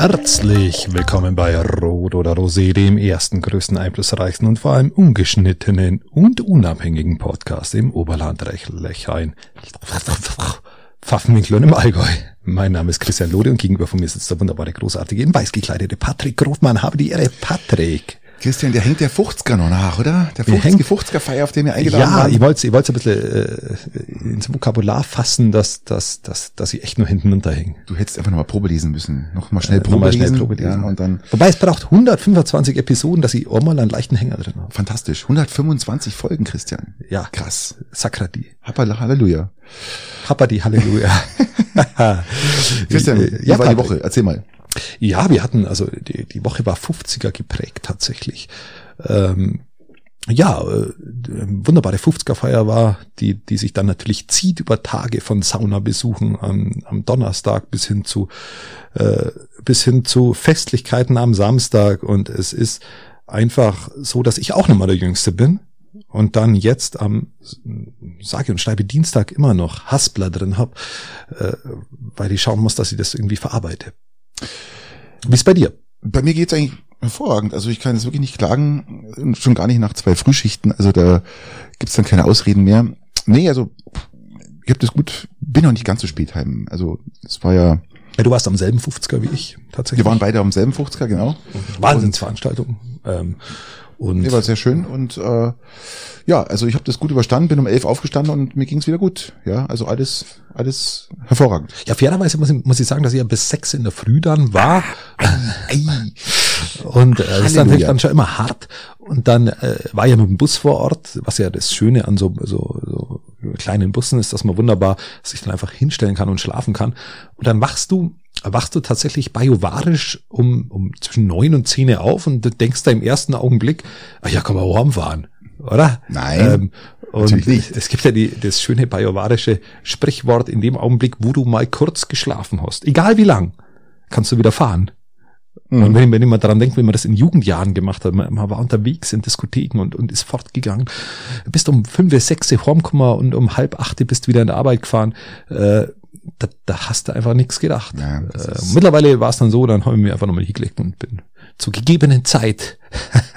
Herzlich willkommen bei Rot oder Rosé, dem ersten, größten, einflussreichsten und vor allem ungeschnittenen und unabhängigen Podcast im Oberland Lechlein. Pfaffenwinkel und im Allgäu. Mein Name ist Christian Lode und gegenüber von mir sitzt der wunderbare, großartige, in weiß gekleidete Patrick Grofmann. Habe die Ehre, Patrick. Christian, der hängt der 50er noch nach, oder? Der 50, 50er Feier, auf dem wir eingeladen ja, waren. ich wollte ich wollte ein bisschen äh, ins Vokabular fassen, dass, dass, dass, dass ich echt nur hinten runterhänge. Du hättest einfach nochmal Probe lesen müssen. Nochmal schnell Probe, Nochmal schnell lesen. Probe lesen. Ja, und dann, Wobei es braucht 125 Episoden, dass ich auch mal einen leichten Hänger drin habe. fantastisch. 125 Folgen, Christian. Ja, Krass. Sakrati. Halleluja. Happadi, Halleluja. Christian, Äh, wie ja, war die. Woche? Erzähl mal. Ja, wir hatten, also die, die Woche war 50er geprägt tatsächlich. Ähm, ja, äh, wunderbare 50er-Feier war, die, die sich dann natürlich zieht über Tage von Saunabesuchen am, am Donnerstag bis hin zu äh, bis hin zu Festlichkeiten am Samstag und es ist einfach so, dass ich auch nochmal der Jüngste bin und dann jetzt am sage und schreibe Dienstag immer noch Haspler drin hab, äh, weil ich schauen muss, dass ich das irgendwie verarbeite. Wie ist bei dir? Bei mir geht's eigentlich hervorragend. Also ich kann jetzt wirklich nicht klagen, schon gar nicht nach zwei Frühschichten. Also da gibt's dann keine Ausreden mehr. Nee, also ich habe das gut, bin noch nicht ganz so spät heim. Also es war ja, Ja, du warst am selben 50er wie ich, tatsächlich. wir waren beide am selben 50er, genau. Wahnsinnsveranstaltung. Ähm, und Nee, war sehr schön und äh, ja, also ich habe das gut überstanden, bin um elf aufgestanden und mir ging's wieder gut. Ja, also alles, alles hervorragend. ja, fairerweise muss ich, muss ich sagen, dass ich ja bis sechs in der Früh dann war. Und äh, das ist natürlich dann schon immer hart. Und dann äh, war ja mit dem Bus vor Ort, was ja das Schöne an so, so, so kleinen Bussen ist, dass man wunderbar sich dann einfach hinstellen kann und schlafen kann. Und dann wachst du, wachst du tatsächlich biovarisch um, um zwischen neun und zehn auf und du denkst da im ersten Augenblick, ah ja, kann man warm fahren, oder? Nein, und natürlich nicht. es gibt ja die, das schöne biovarische Sprichwort, in dem Augenblick, wo du mal kurz geschlafen hast, egal wie lang, kannst du wieder fahren. Mhm. Und wenn wenn ich mal daran denke, wie man das in Jugendjahren gemacht hat, man, man war unterwegs in Diskotheken und, und ist fortgegangen, bist um fünf, sechs heimgekommen und um halb acht bist wieder in der Arbeit gefahren, äh, da, da hast du einfach nichts gedacht. Ja, das äh, mittlerweile war es dann so, dann habe ich mir einfach nochmal hingelegt und bin zur gegebenen Zeit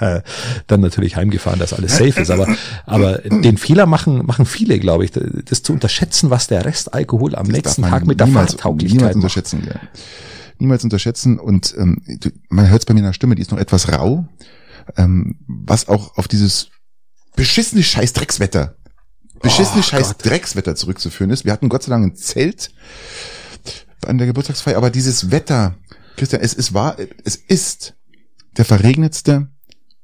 dann natürlich heimgefahren, dass alles safe ist. Aber, aber den Fehler machen, machen viele, glaube ich, das zu unterschätzen, was der Restalkohol am nächsten darf man Tag mit der niemals, Fahrtauglichkeit niemals macht. unterschätzen. Ja. Niemals unterschätzen und ähm, du, man hört es bei mir in der Stimme, die ist noch etwas rau, ähm, was auch auf dieses beschissene scheiß Dreckswetter, beschissene Oh scheiß Gott. Dreckswetter zurückzuführen ist. Wir hatten Gott sei Dank ein Zelt an der Geburtstagsfeier, aber dieses Wetter, Christian, es ist wahr, es ist der verregnetste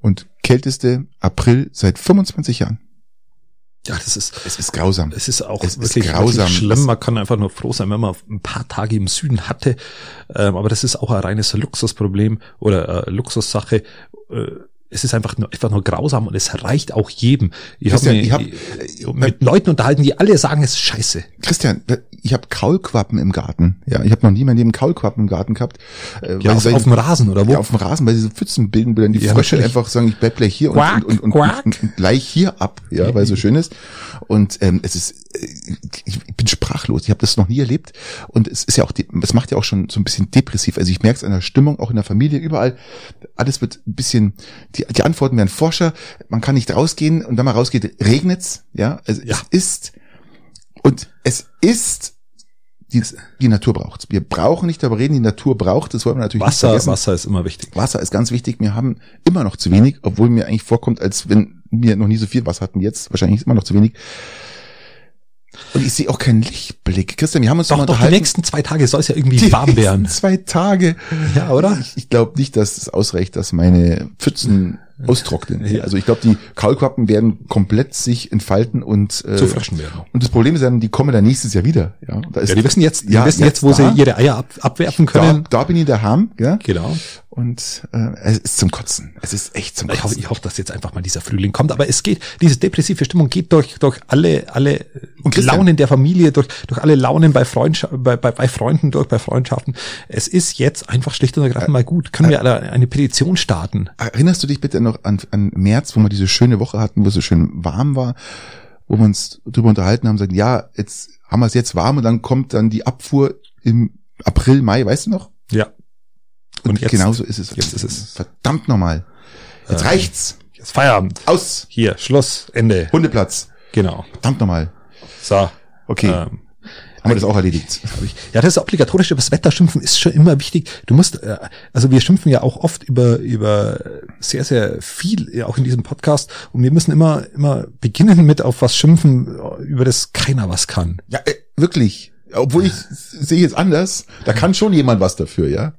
und kälteste April seit 25 Jahren. Ja, das ist, Es ist grausam. Es ist auch Es ist wirklich, grausam. wirklich schlimm. Man kann einfach nur froh sein, wenn man ein paar Tage im Süden hatte. Ähm, aber das ist auch ein reines Luxusproblem oder äh, Luxussache. Äh, es ist einfach nur, einfach nur grausam und es reicht auch jedem. Ich habe Christian, mich ich hab- ich- mit Leuten unterhalten, die alle sagen, es ist scheiße. Christian, ich habe Kaulquappen im Garten. Ja, ich habe noch nie mein Leben Kaulquappen im Garten gehabt. Äh, Ja, auf, weil- auf dem Rasen oder wo? ja, auf dem Rasen, weil diese Pfützen bilden, dann die Ja, Frösche natürlich. einfach sagen, ich bleib gleich hier und, Quack, und, und, und, quack. und, und gleich hier ab, ja, weil es so schön ist. Und ähm, es ist, äh, ich, bin sprachlos. Ich habe das noch nie erlebt. Und es ist ja auch, es macht ja auch schon so ein bisschen depressiv. Also ich merke es an der Stimmung, auch in der Familie, überall. Alles wird ein bisschen, die, die Antworten werden forscher. Man kann nicht rausgehen und wenn man rausgeht, regnet's. Ja, also Ja. es ist und es ist die, die Natur braucht. Wir brauchen nicht darüber reden, die Natur braucht. Das wollen wir natürlich nicht Wasser, vergessen. Wasser ist immer wichtig. Wasser ist ganz wichtig. Wir haben immer noch zu wenig, obwohl mir eigentlich vorkommt, als wenn wir noch nie so viel Wasser hatten. Jetzt wahrscheinlich ist immer noch zu wenig. Und ich sehe auch keinen Lichtblick. Christian, wir haben uns Doch, mal doch, die nächsten zwei Tage soll es ja irgendwie Die warm werden. Zwei Tage. Ja, oder? Ich, ich glaube nicht, dass es ausreicht, dass meine Pfützen austrocknen. Ja. Also ich glaube, die Kaulquappen werden komplett sich entfalten und äh, Zu frischen werden. Und das Problem ist dann, die kommen dann nächstes Jahr wieder. Ja, da ist, Ja, die wissen jetzt, die Ja, wissen jetzt, wo da- sie ihre Eier ab, abwerfen da, können. da bin ich daheim, ja. Genau. Und äh, es ist zum Kotzen. Es ist echt zum Ich hoffe, Kotzen. ich hoffe, dass jetzt einfach mal dieser Frühling kommt. Aber es geht, diese depressive Stimmung geht durch, durch alle, alle Und Christian- Launen der Familie, durch, durch alle Launen bei, Freundscha bei, bei, bei Freunden, durch, bei Freundschaften. Es ist jetzt einfach schlicht und ergreifend mal gut. Können wir alle eine Petition starten? Erinnerst du dich bitte noch an, an März, wo wir diese schöne Woche hatten, wo es so schön warm war, wo wir uns drüber unterhalten haben, sagen, ja, jetzt haben wir es jetzt warm und dann kommt dann die Abfuhr im April, Mai, weißt du noch? Ja. Und, Und jetzt- genauso ist es. jetzt ist es. Verdammt nochmal. Jetzt reicht's. Jetzt Feierabend. Aus. Hier, Schluss, Ende. Hundeplatz. Genau. Verdammt nochmal. So. Okay. Ähm, Haben wir das auch erledigt. Ja, das ist obligatorisch. Über das Wetter schimpfen ist schon immer wichtig. Du musst, äh, also wir schimpfen ja auch oft über über sehr sehr viel, auch in diesem Podcast. Und wir müssen immer immer beginnen mit auf was schimpfen, über das keiner was kann. Ja, äh, wirklich. Obwohl ich sehe es anders. Da kann schon jemand was dafür, ja.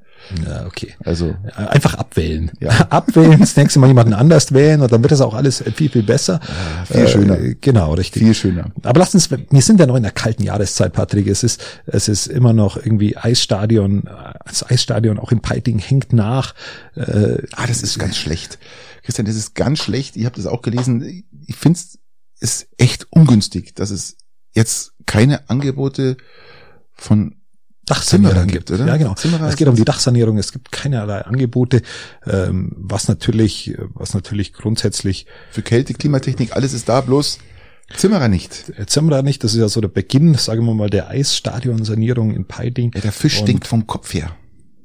Ja, okay. Also. Äh, Einfach abwählen. Ja. Abwählen, das nächste Mal jemanden anders wählen und dann wird das auch alles viel, viel besser. viel schöner. Äh, genau, richtig. Viel schöner. Aber lass uns, wir sind ja noch in der kalten Jahreszeit, Patrick. Es ist, es ist immer noch irgendwie Eisstadion, das Eisstadion auch in Peiting hängt nach. Äh, Ah, das ist ganz schlecht. Christian, das ist ganz schlecht. Ich habe das auch gelesen. Ich finde es ist echt ungünstig, dass es jetzt keine Angebote von Dachsanierung gibt, oder? Ja, genau. Zimmerer es geht um die Dachsanierung. Es gibt keinerlei Angebote, ähm, was natürlich, was natürlich grundsätzlich für Kälte, Klimatechnik, alles ist da, bloß Zimmerer nicht. äh, Zimmerer nicht. Das ist ja so der Beginn, sagen wir mal, der Eisstadionsanierung in Peiting. Ja, der Fisch Und- stinkt vom Kopf her.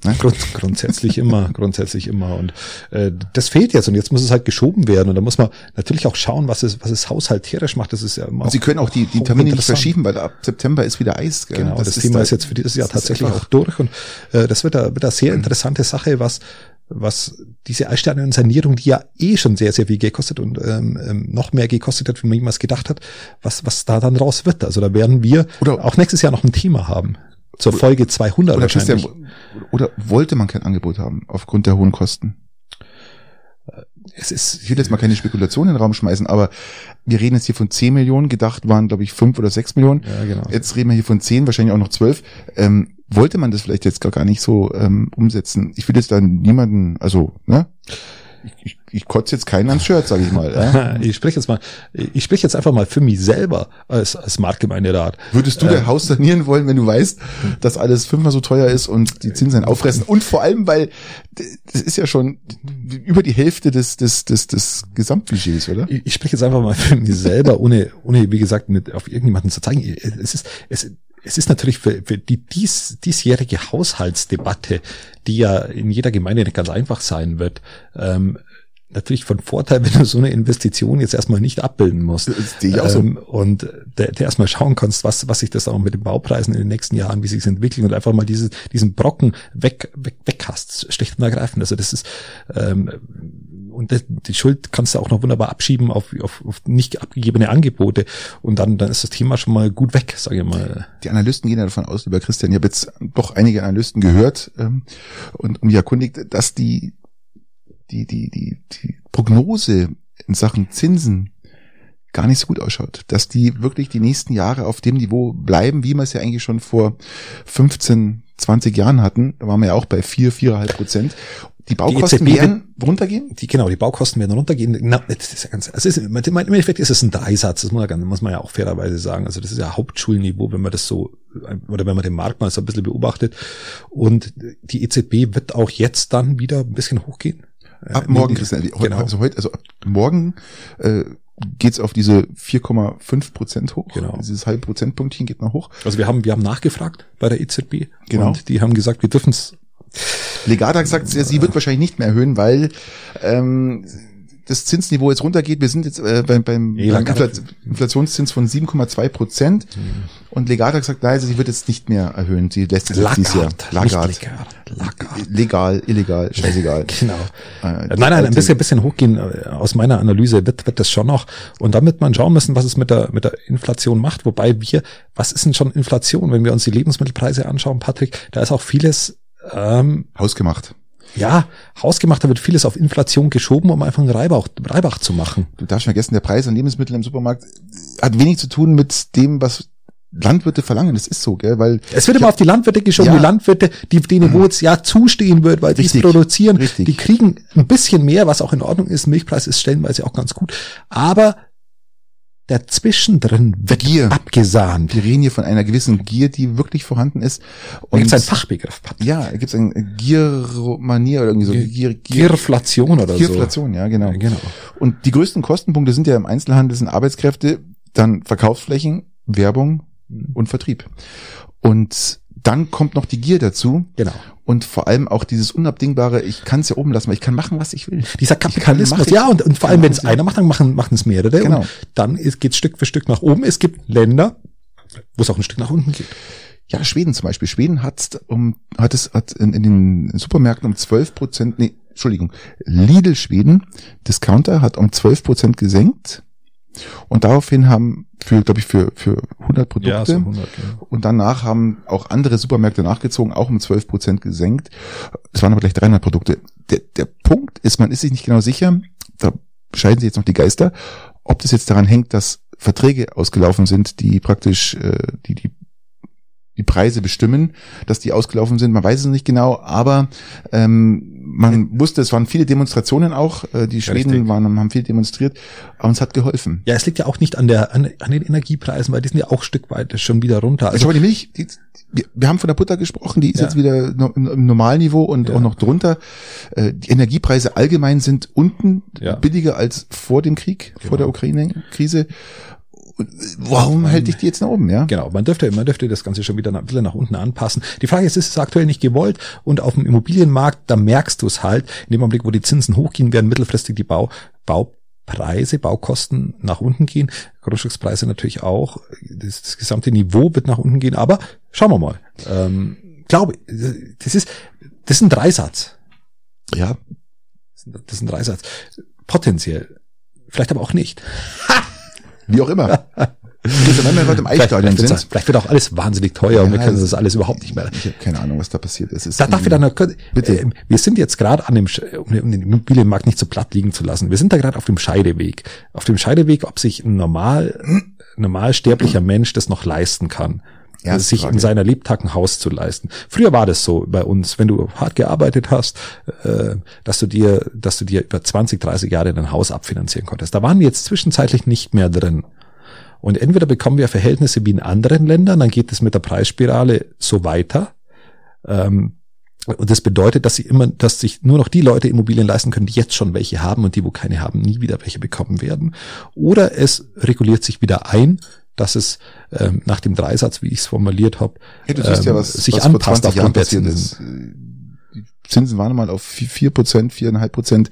Ne? Grund, grundsätzlich immer, grundsätzlich immer. Und äh, das fehlt jetzt und jetzt muss es halt geschoben werden. Und da muss man natürlich auch schauen, was es, was es haushalterisch macht. Das ist ja immer Und Sie können auch die, die Termine nicht verschieben, weil ab September ist wieder Eis. Gell? Genau, das, Thema da- ist jetzt für dieses Jahr das ist tatsächlich auch durch und äh, das wird da, wird da sehr interessante Sache, was was diese Eisstadion-Sanierung, die ja eh schon sehr, sehr viel gekostet und ähm, ähm, noch mehr gekostet hat, wie man jemals gedacht hat, was, was da dann raus wird. Also da werden wir Oder- auch nächstes Jahr noch ein Thema haben. Zur Folge 200 Oder. Christian, oder wollte man kein Angebot haben aufgrund der hohen Kosten? es ist, Ich will jetzt mal keine Spekulation in den Raum schmeißen, aber wir reden jetzt hier von 10 Millionen, gedacht waren, glaube ich, 5 oder 6 Millionen. ja, genau. Jetzt reden wir hier von 10, wahrscheinlich auch noch 12. Ähm, wollte man das vielleicht jetzt gar, gar nicht so ähm, umsetzen? Ich will jetzt da niemanden, also, ne? Ich, ich, ich kotze jetzt keinen ans Shirt, sage ich mal. Ja? Ich spreche jetzt mal, ich spreche jetzt einfach mal für mich selber als, als Marktgemeinderat. Würdest du dein Haus sanieren wollen, wenn du weißt, dass alles fünfmal so teuer ist und die Zinsen auffressen? Und vor allem, weil das ist ja schon über die Hälfte des, des, des, des Gesamtbudgets, oder? Ich, ich spreche jetzt einfach mal für mich selber, ohne, ohne, wie gesagt, mit auf irgendjemanden zu zeigen. Es ist, es, es ist natürlich für, für die dies, diesjährige Haushaltsdebatte, die ja in jeder Gemeinde nicht ganz einfach sein wird, ähm, natürlich von Vorteil, wenn du so eine Investition jetzt erstmal nicht abbilden musst. So. Ähm, und der, der erstmal schauen kannst, was, was sich das auch mit den Baupreisen in den nächsten Jahren, wie sich es entwickelt und einfach mal dieses, diesen Brocken weg, weg, weg hast, schlicht und ergreifend. Also das ist, ähm, und das, die Schuld kannst du auch noch wunderbar abschieben auf, auf, auf nicht abgegebene Angebote und dann, dann ist das Thema schon mal gut weg, sage ich mal. Die Analysten gehen ja davon aus, lieber Christian, ich habe jetzt doch einige Analysten gehört ähm, und, und mich erkundigt, dass die, die, die, die, die Prognose in Sachen Zinsen gar nicht so gut ausschaut. Dass die wirklich die nächsten Jahre auf dem Niveau bleiben, wie wir es ja eigentlich schon vor 15, 20 Jahren hatten. Da waren wir ja auch bei 4, 4,5 Prozent. Die Baukosten EZB werden runtergehen? Die, genau, die Baukosten werden runtergehen. Na, das ist ja ganz, also ist, im Endeffekt ist es ein Dreisatz, das muss man, muss man ja auch fairerweise sagen. Also das ist ja Hauptschulniveau, wenn man das so, oder wenn man den Markt mal so ein bisschen beobachtet. Und die EZB wird auch jetzt dann wieder ein bisschen hochgehen. Ab Äh, morgen, die- Christian, genau. also heute, also ab morgen äh, geht's auf diese 4,5 Prozent hoch. Genau. Dieses halbe Prozentpunktchen geht noch hoch. Also wir haben, wir haben nachgefragt bei der EZB. Genau. Und die haben gesagt, wir dürfen es Legata sagt, sie sie wird wahrscheinlich nicht mehr erhöhen, weil ähm, das Zinsniveau jetzt runtergeht. Wir sind jetzt äh, beim, beim, Nee, beim Infl Inflationszins von 7,2 Prozent. Und Legata sagt, nein, sie wird jetzt nicht mehr erhöhen. Sie lässt es dieses Jahr. Lagarde. Lagarde. Legal, illegal, scheißegal. Genau. Äh, Nein, die nein, ein alte- bisschen, bisschen hochgehen. äh, Aus meiner Analyse wird, wird das schon noch. Und wird man schauen müssen, was es mit der, mit der Inflation macht. Wobei wir, was ist denn schon Inflation? Wenn wir uns die Lebensmittelpreise anschauen, Patrick, da ist auch vieles, ähm, Hausgemacht. Ja, hausgemacht, da wird vieles auf Inflation geschoben, um einfach einen Reibach, Reibach zu machen. Du darfst nicht vergessen, der Preis an Lebensmitteln im Supermarkt hat wenig zu tun mit dem, was Landwirte verlangen. Das ist so, gell? Weil Es wird immer auf die Landwirte geschoben, Ja. die Landwirte, die, denen wo jetzt ja zustehen wird, weil die es produzieren, Richtig. die kriegen ein bisschen mehr, was auch in Ordnung ist. Milchpreis ist stellenweise auch ganz gut. Aber der Zwischendrin wird Gier. abgesahnt. wir reden hier von einer gewissen Gier, die wirklich vorhanden ist. Da gibt es einen Fachbegriff, Patrick. Ja, gibt es eine Giermanier oder irgendwie so. Gier- Gier, Gier, Gierflation oder Gierflation, ja, genau. so. Ja, genau. Und die größten Kostenpunkte sind ja im Einzelhandel, sind Arbeitskräfte, dann Verkaufsflächen, Werbung und Vertrieb. Und dann kommt noch die Gier dazu. Genau. Und vor allem auch dieses unabdingbare, ich kann es ja oben lassen, weil ich kann machen, was ich will. Dieser Kapitalismus, Ich kann- ja, und, und vor allem, wenn es einer macht, dann machen, machen es mehrere. Genau. Und dann geht es Stück für Stück nach oben. Es gibt Länder, wo es auch ein Stück nach unten geht. Ja, Schweden zum Beispiel. Schweden hat um, hat es hat in, in den Supermärkten um 12 Prozent, nee, Entschuldigung, Lidl Schweden, Discounter hat um 12 Prozent gesenkt. Und daraufhin haben für, glaube ich, für, für 100 Produkte. 100, ja. Und danach haben auch andere Supermärkte nachgezogen, auch um 12 Prozent gesenkt. Es waren aber gleich 300 Produkte. Der, der Punkt ist, man ist sich nicht genau sicher, da scheiden sich jetzt noch die Geister, ob das jetzt daran hängt, dass Verträge ausgelaufen sind, die praktisch äh, die, die die Preise bestimmen, dass die ausgelaufen sind. Man weiß es nicht genau, aber ähm, man wusste, es waren viele Demonstrationen auch. Äh, die Schweden Richtig. waren, haben viel demonstriert, aber uns hat geholfen. Ja, es liegt ja auch nicht an der an, an den Energiepreisen, weil die sind ja auch ein Stück weit schon wieder runter. Also, Also die Milch, die, wir, wir haben von der Butter gesprochen, die ist Ja. jetzt wieder no- im, im Normalniveau und Ja. auch noch drunter. Äh, die Energiepreise allgemein sind unten billiger als vor dem Krieg, vor Genau. der Ukraine-Krise. Und, äh, Warum hält dich die jetzt nach oben, ja? Genau, man dürfte, man dürfte das Ganze schon wieder nach, ein bisschen nach unten anpassen. Die Frage ist, ist es aktuell nicht gewollt? Und auf dem Immobilienmarkt, da merkst du es halt, in dem Augenblick, wo die Zinsen hochgehen, werden mittelfristig die Bau, Baupreise, Baukosten nach unten gehen. Grundstückspreise natürlich auch. Das, das gesamte Niveau wird nach unten gehen. Aber schauen wir mal. Ähm, glaube, das ist, das ist ein Dreisatz. Ja, Das ist ein- das ist ein Dreisatz. Potenziell. Vielleicht aber auch nicht. wie auch immer. Wenn wir heute im wird's- sind, vielleicht wird auch alles wahnsinnig teuer und Ja, wir können das alles überhaupt nicht mehr. ich habe keine Ahnung, was da passiert ist. Ist Da darf ich dann, Bitte. äh, wir sind jetzt gerade an dem, um den Immobilienmarkt nicht so platt liegen zu lassen. Wir sind da gerade auf dem Scheideweg. Auf dem Scheideweg, ob sich ein normal, normal sterblicher Mensch das noch leisten kann. Erste sich Frage. in seiner Lebtag ein Haus zu leisten. Früher war das so bei uns, wenn du hart gearbeitet hast, äh, dass du dir, dass du dir über 20, 30 Jahre dein Haus abfinanzieren konntest. Da waren wir jetzt zwischenzeitlich nicht mehr drin. Und entweder bekommen wir Verhältnisse wie in anderen Ländern, dann geht es mit der Preisspirale so weiter. Ähm, und das bedeutet, dass sie immer, dass sich nur noch die Leute Immobilien leisten können, die jetzt schon welche haben und die, wo keine haben, nie wieder welche bekommen werden. Oder es reguliert sich wieder ein, dass es ähm, nach dem Dreisatz, wie ich es formuliert habe, Ja, siehst ja, ähm, was, sich was vor anpasst 20 Jahren passiert Zinsen. ist. Die Zinsen waren mal auf vier Prozent, viereinhalb Prozent.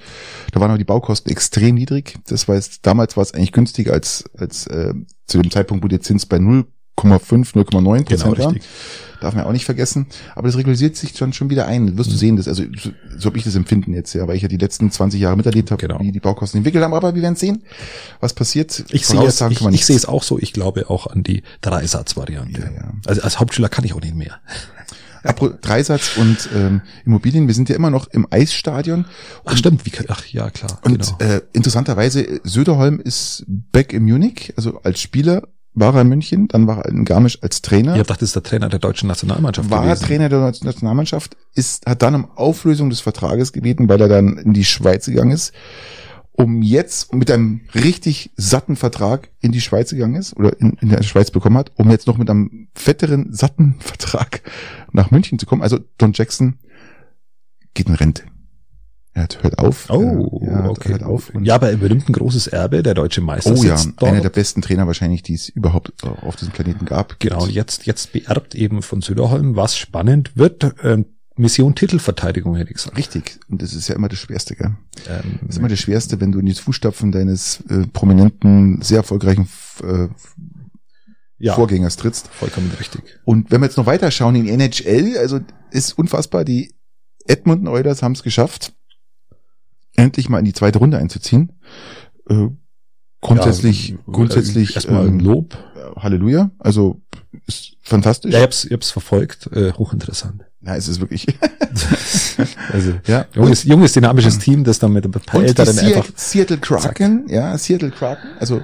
Da waren aber die Baukosten extrem niedrig. Das heißt, damals war es eigentlich günstiger als, als äh, zu dem Zeitpunkt, wo der Zins bei 0,5, 0,9 Genau, Prozent richtig. Darf man auch nicht vergessen. Aber das reguliert sich schon, schon wieder ein. Wirst du sehen, das, also so, so habe ich das empfinden jetzt, ja, weil ich ja die letzten 20 Jahre miterlebt habe, Genau. wie die Baukosten entwickelt haben. Aber wir werden sehen, was passiert. Ich sehe es, ich, ich sehe es auch so. Ich glaube auch an die Dreisatzvariante. Ja, ja. Also als Hauptschüler kann ich auch nicht mehr. Apro Dreisatz und ähm, Immobilien. Wir sind ja immer noch im Eisstadion. Ach stimmt, wie, ach ja klar, Und genau. äh, interessanterweise, Söderholm ist back in Munich, also als Spieler war er in München, dann war er in Garmisch als Trainer. Ich habe gedacht, das ist der Trainer der deutschen Nationalmannschaft war gewesen. Trainer der Nationalmannschaft, ist, hat dann um Auflösung des Vertrages gebeten, weil er dann in die Schweiz gegangen ist, um jetzt mit einem richtig satten Vertrag in die Schweiz gegangen ist oder in, in der Schweiz bekommen hat, um jetzt noch mit einem fetteren, satten Vertrag nach München zu kommen. Also Don Jackson geht in Rente. Er hat, hört auf. Oh, er, er okay. hört auf. Ja, aber übernimmt ein großes Erbe, der deutsche Meister Oh ja, sitzt einer dort. der besten Trainer wahrscheinlich, die es überhaupt auf diesem Planeten gab. Genau, jetzt, jetzt beerbt eben von Söderholm, was spannend wird. Ähm, Mission Titelverteidigung, hätte ich gesagt. Richtig. Und das ist ja immer das Schwerste, gell? Ähm, Das ist immer das Schwerste, wenn du in die Fußstapfen deines äh, prominenten, sehr erfolgreichen äh, ja, Vorgängers trittst. vollkommen richtig. Und wenn wir jetzt noch weiter schauen in die NHL, also ist unfassbar, die Edmonton Oilers haben es geschafft, endlich mal in die zweite Runde einzuziehen. Äh, grundsätzlich, Ja, grundsätzlich äh, erstmal ein ähm, Lob. Halleluja. Also ist fantastisch. Ja, ich hab's, ich hab's verfolgt, äh, hochinteressant. Ja, es ist wirklich. also ja. junges, junges dynamisches Team, das dann mit ein paar Und die Älteren Seattle, einfach. Seattle Kraken, ja, Seattle Kraken, also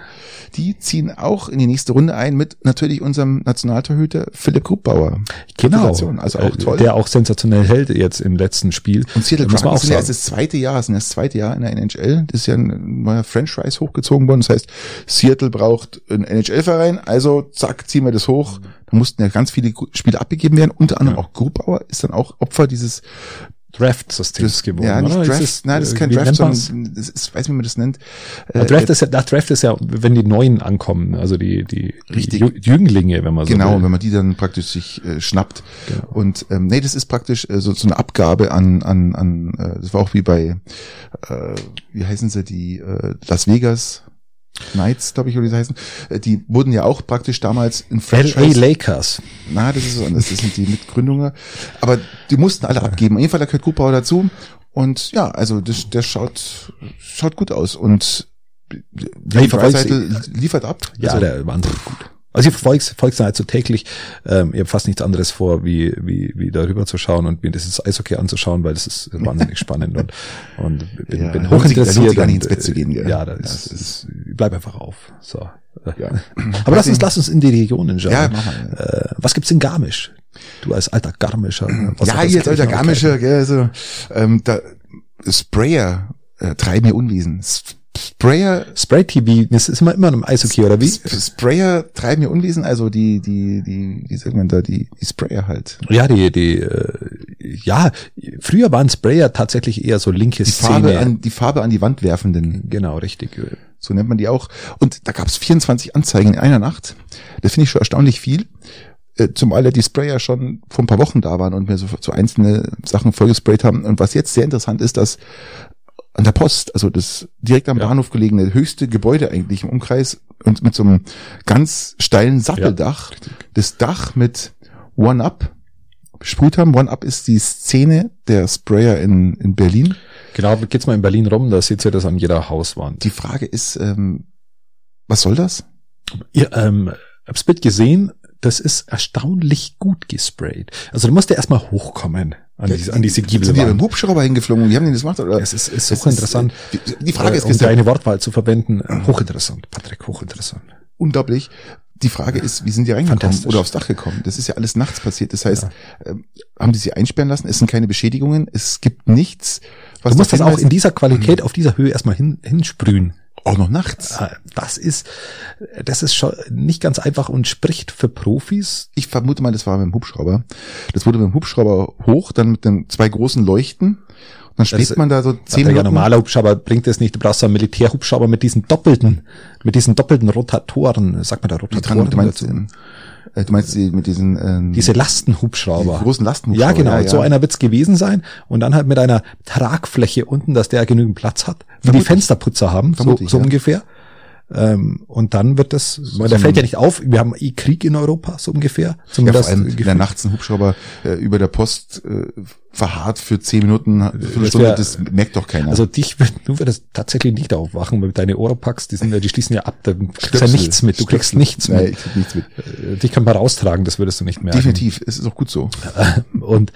die ziehen auch in die nächste Runde ein mit natürlich unserem Nationaltorhüter Philipp Grubauer. Genau, also auch äh, toll. Der auch sensationell hält jetzt im letzten Spiel. Und Seattle Kraken sind ja das zweite Jahr, sind das zweite Jahr in der NHL. Das ist ja ein neuer Franchise hochgezogen worden. Das heißt, Seattle braucht einen NHL-Verein, also zack, ziehen wir das hoch. Da mussten ja ganz viele Spiele abgegeben werden. Unter anderem Ja. auch Grubauer ist dann auch Opfer dieses Draft-Systems geworden. Ja, nicht oder? Draft, es, nein, das ist kein wie Draft, sondern ich weiß nicht, wie man das nennt. Äh, Draft ist ja, na, Draft ist ja, wenn die Neuen ankommen, also die, die, die Richtig. Jü- Jünglinge, wenn man so Genau, will. wenn man die dann praktisch sich äh, schnappt. Genau. Und ähm, nee, das ist praktisch äh, so, so eine Abgabe an, an, an äh, das war auch wie bei, äh, wie heißen sie, die äh, Las Vegas Knights, glaube ich, oder wie sie heißen. Äh, die wurden ja auch praktisch damals in LA Lakers. Na, das ist so anders. Das sind die Mitgründungen. Aber die mussten alle abgeben. In jedem Fall, da gehört Cooper dazu. Und ja, also das, der schaut, schaut gut aus. Und die Ja, ich verfolge Seite liefert ab. Ja, also, der wahnsinnig gut. Also ich verfolge es halt so täglich. Ähm, ich habe fast nichts anderes vor, wie, wie, wie darüber zu schauen und mir dieses Eishockey anzuschauen, weil das ist wahnsinnig spannend und, und bin, Ja, bin da hochinteressiert. sich gar nicht und, ins Bett zu gehen, äh, gell? Ja, das, Ja, ist, ist, bleib einfach auf. So. ja. Aber lass uns, lass uns in die Regionen schauen. Ja. Äh, was gibt's in Garmisch? Du als alter Garmischer. was ja, das jetzt alter Garmischer, gell, also, ähm, da, Sprayer äh, treiben mir Unwesen. S- Sprayer, Spray TV, das ist immer immer im Eishockey, oder wie? Sprayer treiben mir Unwesen, also die, die, die, wie sagt man da, die, die Sprayer halt. Ja, die, die, äh, ja, früher waren Sprayer tatsächlich eher so linke Die Szene. Farbe an, die Farbe an die Wand werfenden. Genau, richtig. So nennt man die auch. Und da gab es 24 Anzeigen in einer Nacht. Das finde ich schon erstaunlich viel. Äh, Zumal ja die Sprayer schon vor ein paar Wochen da waren und mir so, so einzelne Sachen vollgesprayt haben. Und was jetzt sehr interessant ist, dass an der Post, also das direkt am Ja. Bahnhof gelegene höchste Gebäude eigentlich im Umkreis und mit so einem ganz steilen Satteldach, das Dach mit One-Up besprüht haben. One-Up ist die Szene der Sprayer in, in Berlin. Genau, geht's mal in Berlin rum, da seht ihr das an jeder Hauswand. Die Frage ist, ähm, was soll das? Ihr, ähm, hab's Bild gesehen, das ist erstaunlich gut gesprayt. Also du musst ja erstmal hochkommen an, diese, an diese Sind die mit dem. Hubschrauber hingeflogen? Wie haben die das gemacht? Oder? Es ist, ist Das hochinteressant. Die, die Frage äh, ist, um deine Wortwahl zu verwenden, äh, hochinteressant, Patrick, hochinteressant. unglaublich. Die Frage ist, wie sind die reingekommen oder aufs Dach gekommen? Das ist ja alles nachts passiert. Das heißt, ähm, haben die sie einsperren lassen? Es sind keine Beschädigungen. Es gibt nichts. Was Du musst das auch in dieser Qualität auf dieser Höhe erstmal hin, hinsprühen. Auch noch nachts. Das ist, das ist schon nicht ganz einfach und spricht für Profis. Ich vermute mal, das war mit dem Hubschrauber. Das wurde mit dem Hubschrauber hoch, dann mit den zwei großen Leuchten. Und dann steht Das- man da so zehn Minuten. normaler Hubschrauber bringt es nicht. Du brauchst so einen Militärhubschrauber mit diesen doppelten, mit diesen doppelten Rotatoren. Sag mal da Rotatoren dazu. Äh, du meinst die, mit diesen ähm, Diese Lastenhubschrauber. Die großen Lastenhubschrauber, Ja, genau. ja, ja. So einer wird's gewesen sein. Und dann halt mit einer Tragfläche unten, dass der genügend Platz hat. Wie die. Fensterputzer haben, so, Vermutlich, so ja. ungefähr. Ähm, und dann wird das, weil der so fällt ja nicht auf. Wir haben eh Krieg in Europa, so ungefähr. Ja, vor Zumindest allem, wenn nachts ein Hubschrauber äh, über der Post äh, verharrt für zehn Minuten, für Stunde, wär- das merkt doch keiner. Also dich, wird- du würdest tatsächlich nicht aufwachen, weil deine Oropax, die sind ja, die schließen ja ab, da kriegst ja Stöpsel. nichts mit, du kriegst nichts Nein, mit. ich krieg nichts mit. Äh, Dich kann man raustragen, das würdest du nicht merken. Definitiv, es ist auch gut so. Und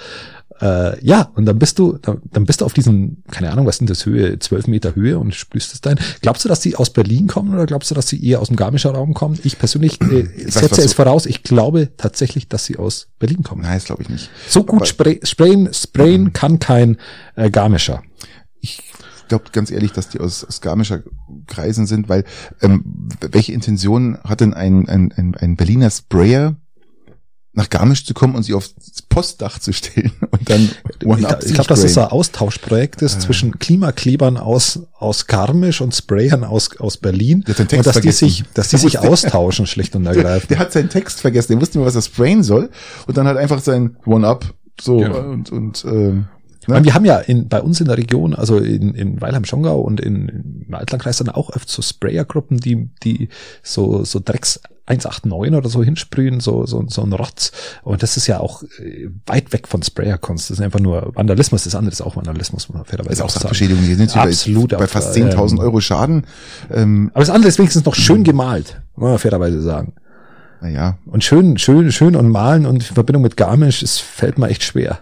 äh, ja, und dann bist du, dann, dann bist du auf diesen, keine Ahnung, was sind das Höhe, 12 Meter Höhe und sprühst es dahin. Glaubst du, dass die aus Berlin kommen oder glaubst du, dass sie eher aus dem Garmischer Raum kommen? Ich persönlich äh, weiß, setze was es voraus. Ich glaube tatsächlich, dass sie aus Berlin kommen. Nein, das glaube ich nicht. So gut Aber spray, sprayen, sprayen kann kein äh, Garmischer. Ich glaube ganz ehrlich, dass die aus, aus Garmischer Kreisen sind, weil ähm, welche Intention hat denn ein, ein, ein, ein Berliner Sprayer nach Garmisch zu kommen und sich aufs Postdach zu stellen und dann Ich, One-Up ich glaube, dass das ein Austauschprojekt ist zwischen Klimaklebern aus, aus Garmisch und Sprayern aus, aus Berlin. Der hat Text Und dass die vergessen. sich, dass die Der sich austauschen, schlicht und ergreifend. Der hat seinen Text vergessen, der wusste nicht mehr, was er sprayen soll und dann halt einfach sein One-Up so Ja. und, und Ich meine, wir haben ja in, bei uns in der Region, also in, in Weilheim-Schongau und in, im Altlandkreis dann auch oft so Sprayergruppen, die, die so, so Drecks 189 oder so hinsprühen, so, so, so ein Rotz. Und das ist ja auch äh, weit weg von Sprayerkunst. Das ist einfach nur Vandalismus. Das andere ist auch Vandalismus, muss man fairerweise ist auch. Sachbeschädigung. Hier sind Absolut. bei, bei fast ähm, 10.000 Euro Schaden. Ähm, Aber das andere ist wenigstens noch schön gemalt, muss man fairerweise sagen. naja, Und schön, schön, schön und malen und in Verbindung mit Garmisch, es fällt mir echt schwer.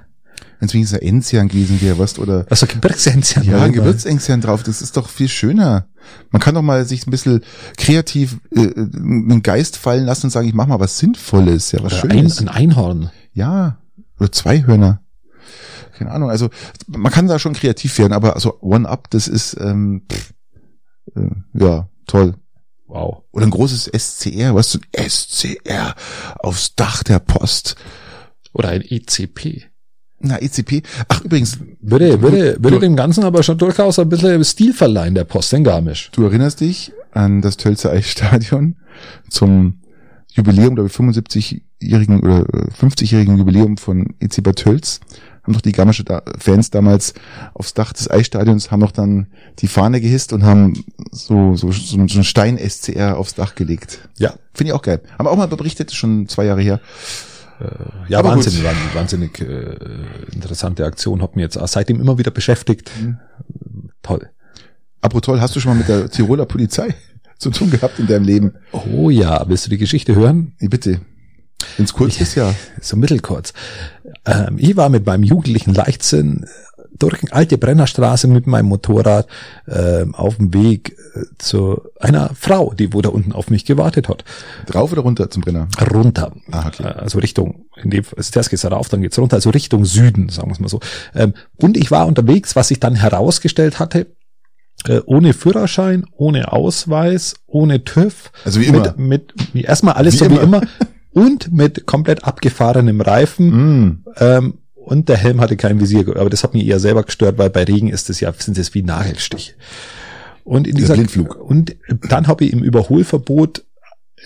Wenn es wenigstens ein Enzian gewesen wäre, was oder Also Gebirgsenzian. ja, ein Gewürzenzian drauf, das ist doch viel schöner. Man kann doch mal sich ein bisschen kreativ äh, einen Geist fallen lassen und sagen, ich mach mal was Sinnvolles, ja, was Oder ein, Schönes. ein Einhorn. Ja, oder zwei Hörner. Keine Ahnung, also man kann da schon kreativ werden, aber also One-Up, das ist ähm, pff, äh, ja toll. Wow. Oder ein großes SCR, was du SCR aufs Dach der Post. Oder ein ECP. Na, ECP. Ach, übrigens. Würde, würde, würde dem Ganzen aber schon durchaus ein bisschen Stil verleihen, der Post in Garmisch. Du erinnerst dich an das Tölzer Eisstadion zum Jubiläum, glaube ich, 75-jährigen oder 50-jährigen Jubiläum von EC Bad Tölz haben doch die Garmische Fans damals aufs Dach des Eisstadions, haben doch dann die Fahne gehisst und haben so, so, so, einen Stein-SCR aufs Dach gelegt. Ja. Finde ich auch geil. Haben wir auch mal berichtet, schon zwei Jahre her. Äh, ja, Aber wahnsinnig, gut. wahnsinnig äh, interessante Aktion, hat mir jetzt seitdem immer wieder beschäftigt. Mhm. Toll. Apropos toll, hast du schon mal mit der Tiroler Polizei zu tun gehabt in deinem Leben? Oh ja, willst du die Geschichte hören? Bitte. Wenn es kurz ist, ja. So mittelkurz. Ähm, ich war mit meinem jugendlichen Leichtsinn durch eine alte Brennerstraße mit meinem Motorrad äh, auf dem Weg äh, zu einer Frau, die wo da unten auf mich gewartet hat. Drauf oder runter zum Brenner? Runter. Ah, okay. Äh, also Richtung, in dem, also zuerst geht's rauf, dann geht's runter, also Richtung Süden, sagen wir es mal so. Ähm, und ich war unterwegs, was sich dann herausgestellt hatte, äh, ohne Führerschein, ohne Ausweis, ohne TÜV. Also wie immer. Mit, mit erstmal alles wie so immer. wie immer und mit komplett abgefahrenem Reifen. Mm. Ähm, und der Helm hatte kein Visier, aber das hat mich eher selber gestört, weil bei Regen ist es ja, sind es wie Nagelstiche. Und in dieser, und dann habe ich im Überholverbot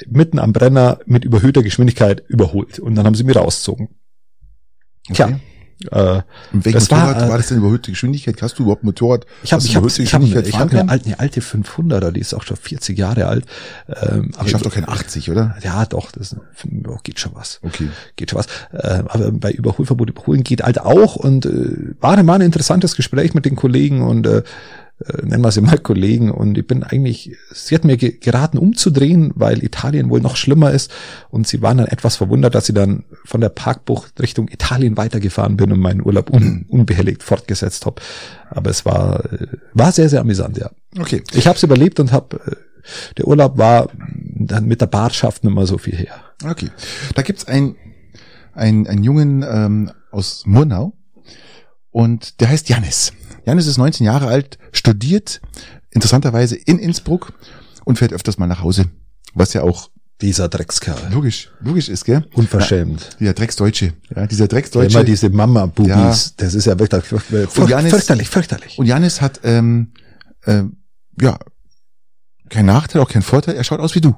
mitten am Brenner mit überhöhter Geschwindigkeit überholt und dann haben sie mir rausgezogen. Okay. Tja, äh, In welchem Motorrad war, äh, war das denn überhöhte Geschwindigkeit? Hast du überhaupt ein Motorrad? Ich habe ich hab, ich hab, ich hab eine, alte, eine alte 500er, die ist auch schon 40 Jahre alt. Ähm, aber schafft doch kein 80, oder? Ja, doch, das oh, geht schon was. Okay. Geht schon was. Äh, aber bei Überholverbot überholen geht halt auch und äh, war mal ein interessantes Gespräch mit den Kollegen und äh, äh, nennen wir sie mal Kollegen und ich bin eigentlich, sie hat mir geraten umzudrehen, weil Italien wohl noch schlimmer ist und sie waren dann etwas verwundert, dass sie dann von der Parkbucht Richtung Italien weitergefahren bin und meinen Urlaub un, unbehelligt fortgesetzt habe. Aber es war, äh, war sehr, sehr amüsant, ja. Okay. Ich habe es überlebt und habe, äh, der Urlaub war dann mit der Barschaft nicht mehr so viel her. Okay. Da gibt's ein, ein, einen Jungen ähm, aus Murnau und der heißt Janis. Janis ist 19 Jahre alt, studiert interessanterweise in Innsbruck und fährt öfters mal nach Hause, was ja auch dieser Dreckskerl. Logisch, logisch ist, gell? Unverschämt. Ja, dieser Drecksdeutsche. Ja, dieser Drecksdeutsche. Immer diese Mama-Bubis. Ja. Das ist ja wirklich fürchterlich, fürchterlich, fürchterlich. Und Janis hat, ähm, äh, ja, kein Nachteil, auch kein Vorteil. Er schaut aus wie du.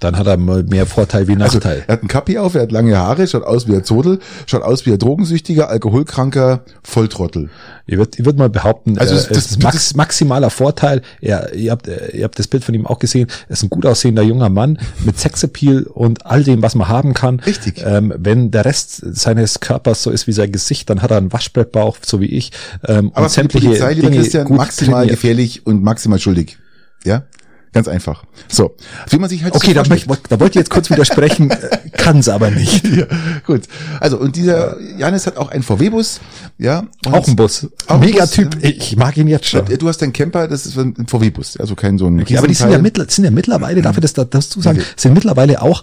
Dann hat er mehr Vorteil wie also, Nachteil. Also, er hat einen Kappi auf, er hat lange Haare, schaut aus wie ein Zodel, schaut aus wie ein Drogensüchtiger, alkoholkranker Volltrottel. Ich würde ich würd mal behaupten, also das, das, ist max, maximaler Vorteil. Er, ihr, habt, ihr habt das Bild von ihm auch gesehen. Er ist ein gut aussehender junger Mann mit Sexappeal und all dem, was man haben kann. Richtig. Ähm, wenn der Rest seines Körpers so ist wie sein Gesicht, dann hat er einen Waschbrettbauch, so wie ich. Ähm, Aber und sämtliche die Polizei, Dinge Christian, maximal trainiert. gefährlich und maximal schuldig. Ja? Ganz einfach. So, wie man sich halt Okay, so da, möchte, da wollte ich jetzt kurz widersprechen, äh, kann es aber nicht. Ja, gut. Also und dieser Janis hat auch einen VW-Bus, ja. Auch ein Bus. Auch Mega Typ. Ich mag ihn jetzt schon. Du hast einen Camper, das ist ein VW-Bus, also kein so ein. Okay, aber die sind ja, mittler, sind ja mittlerweile, dafür, dass das zu sagen, sind mittlerweile auch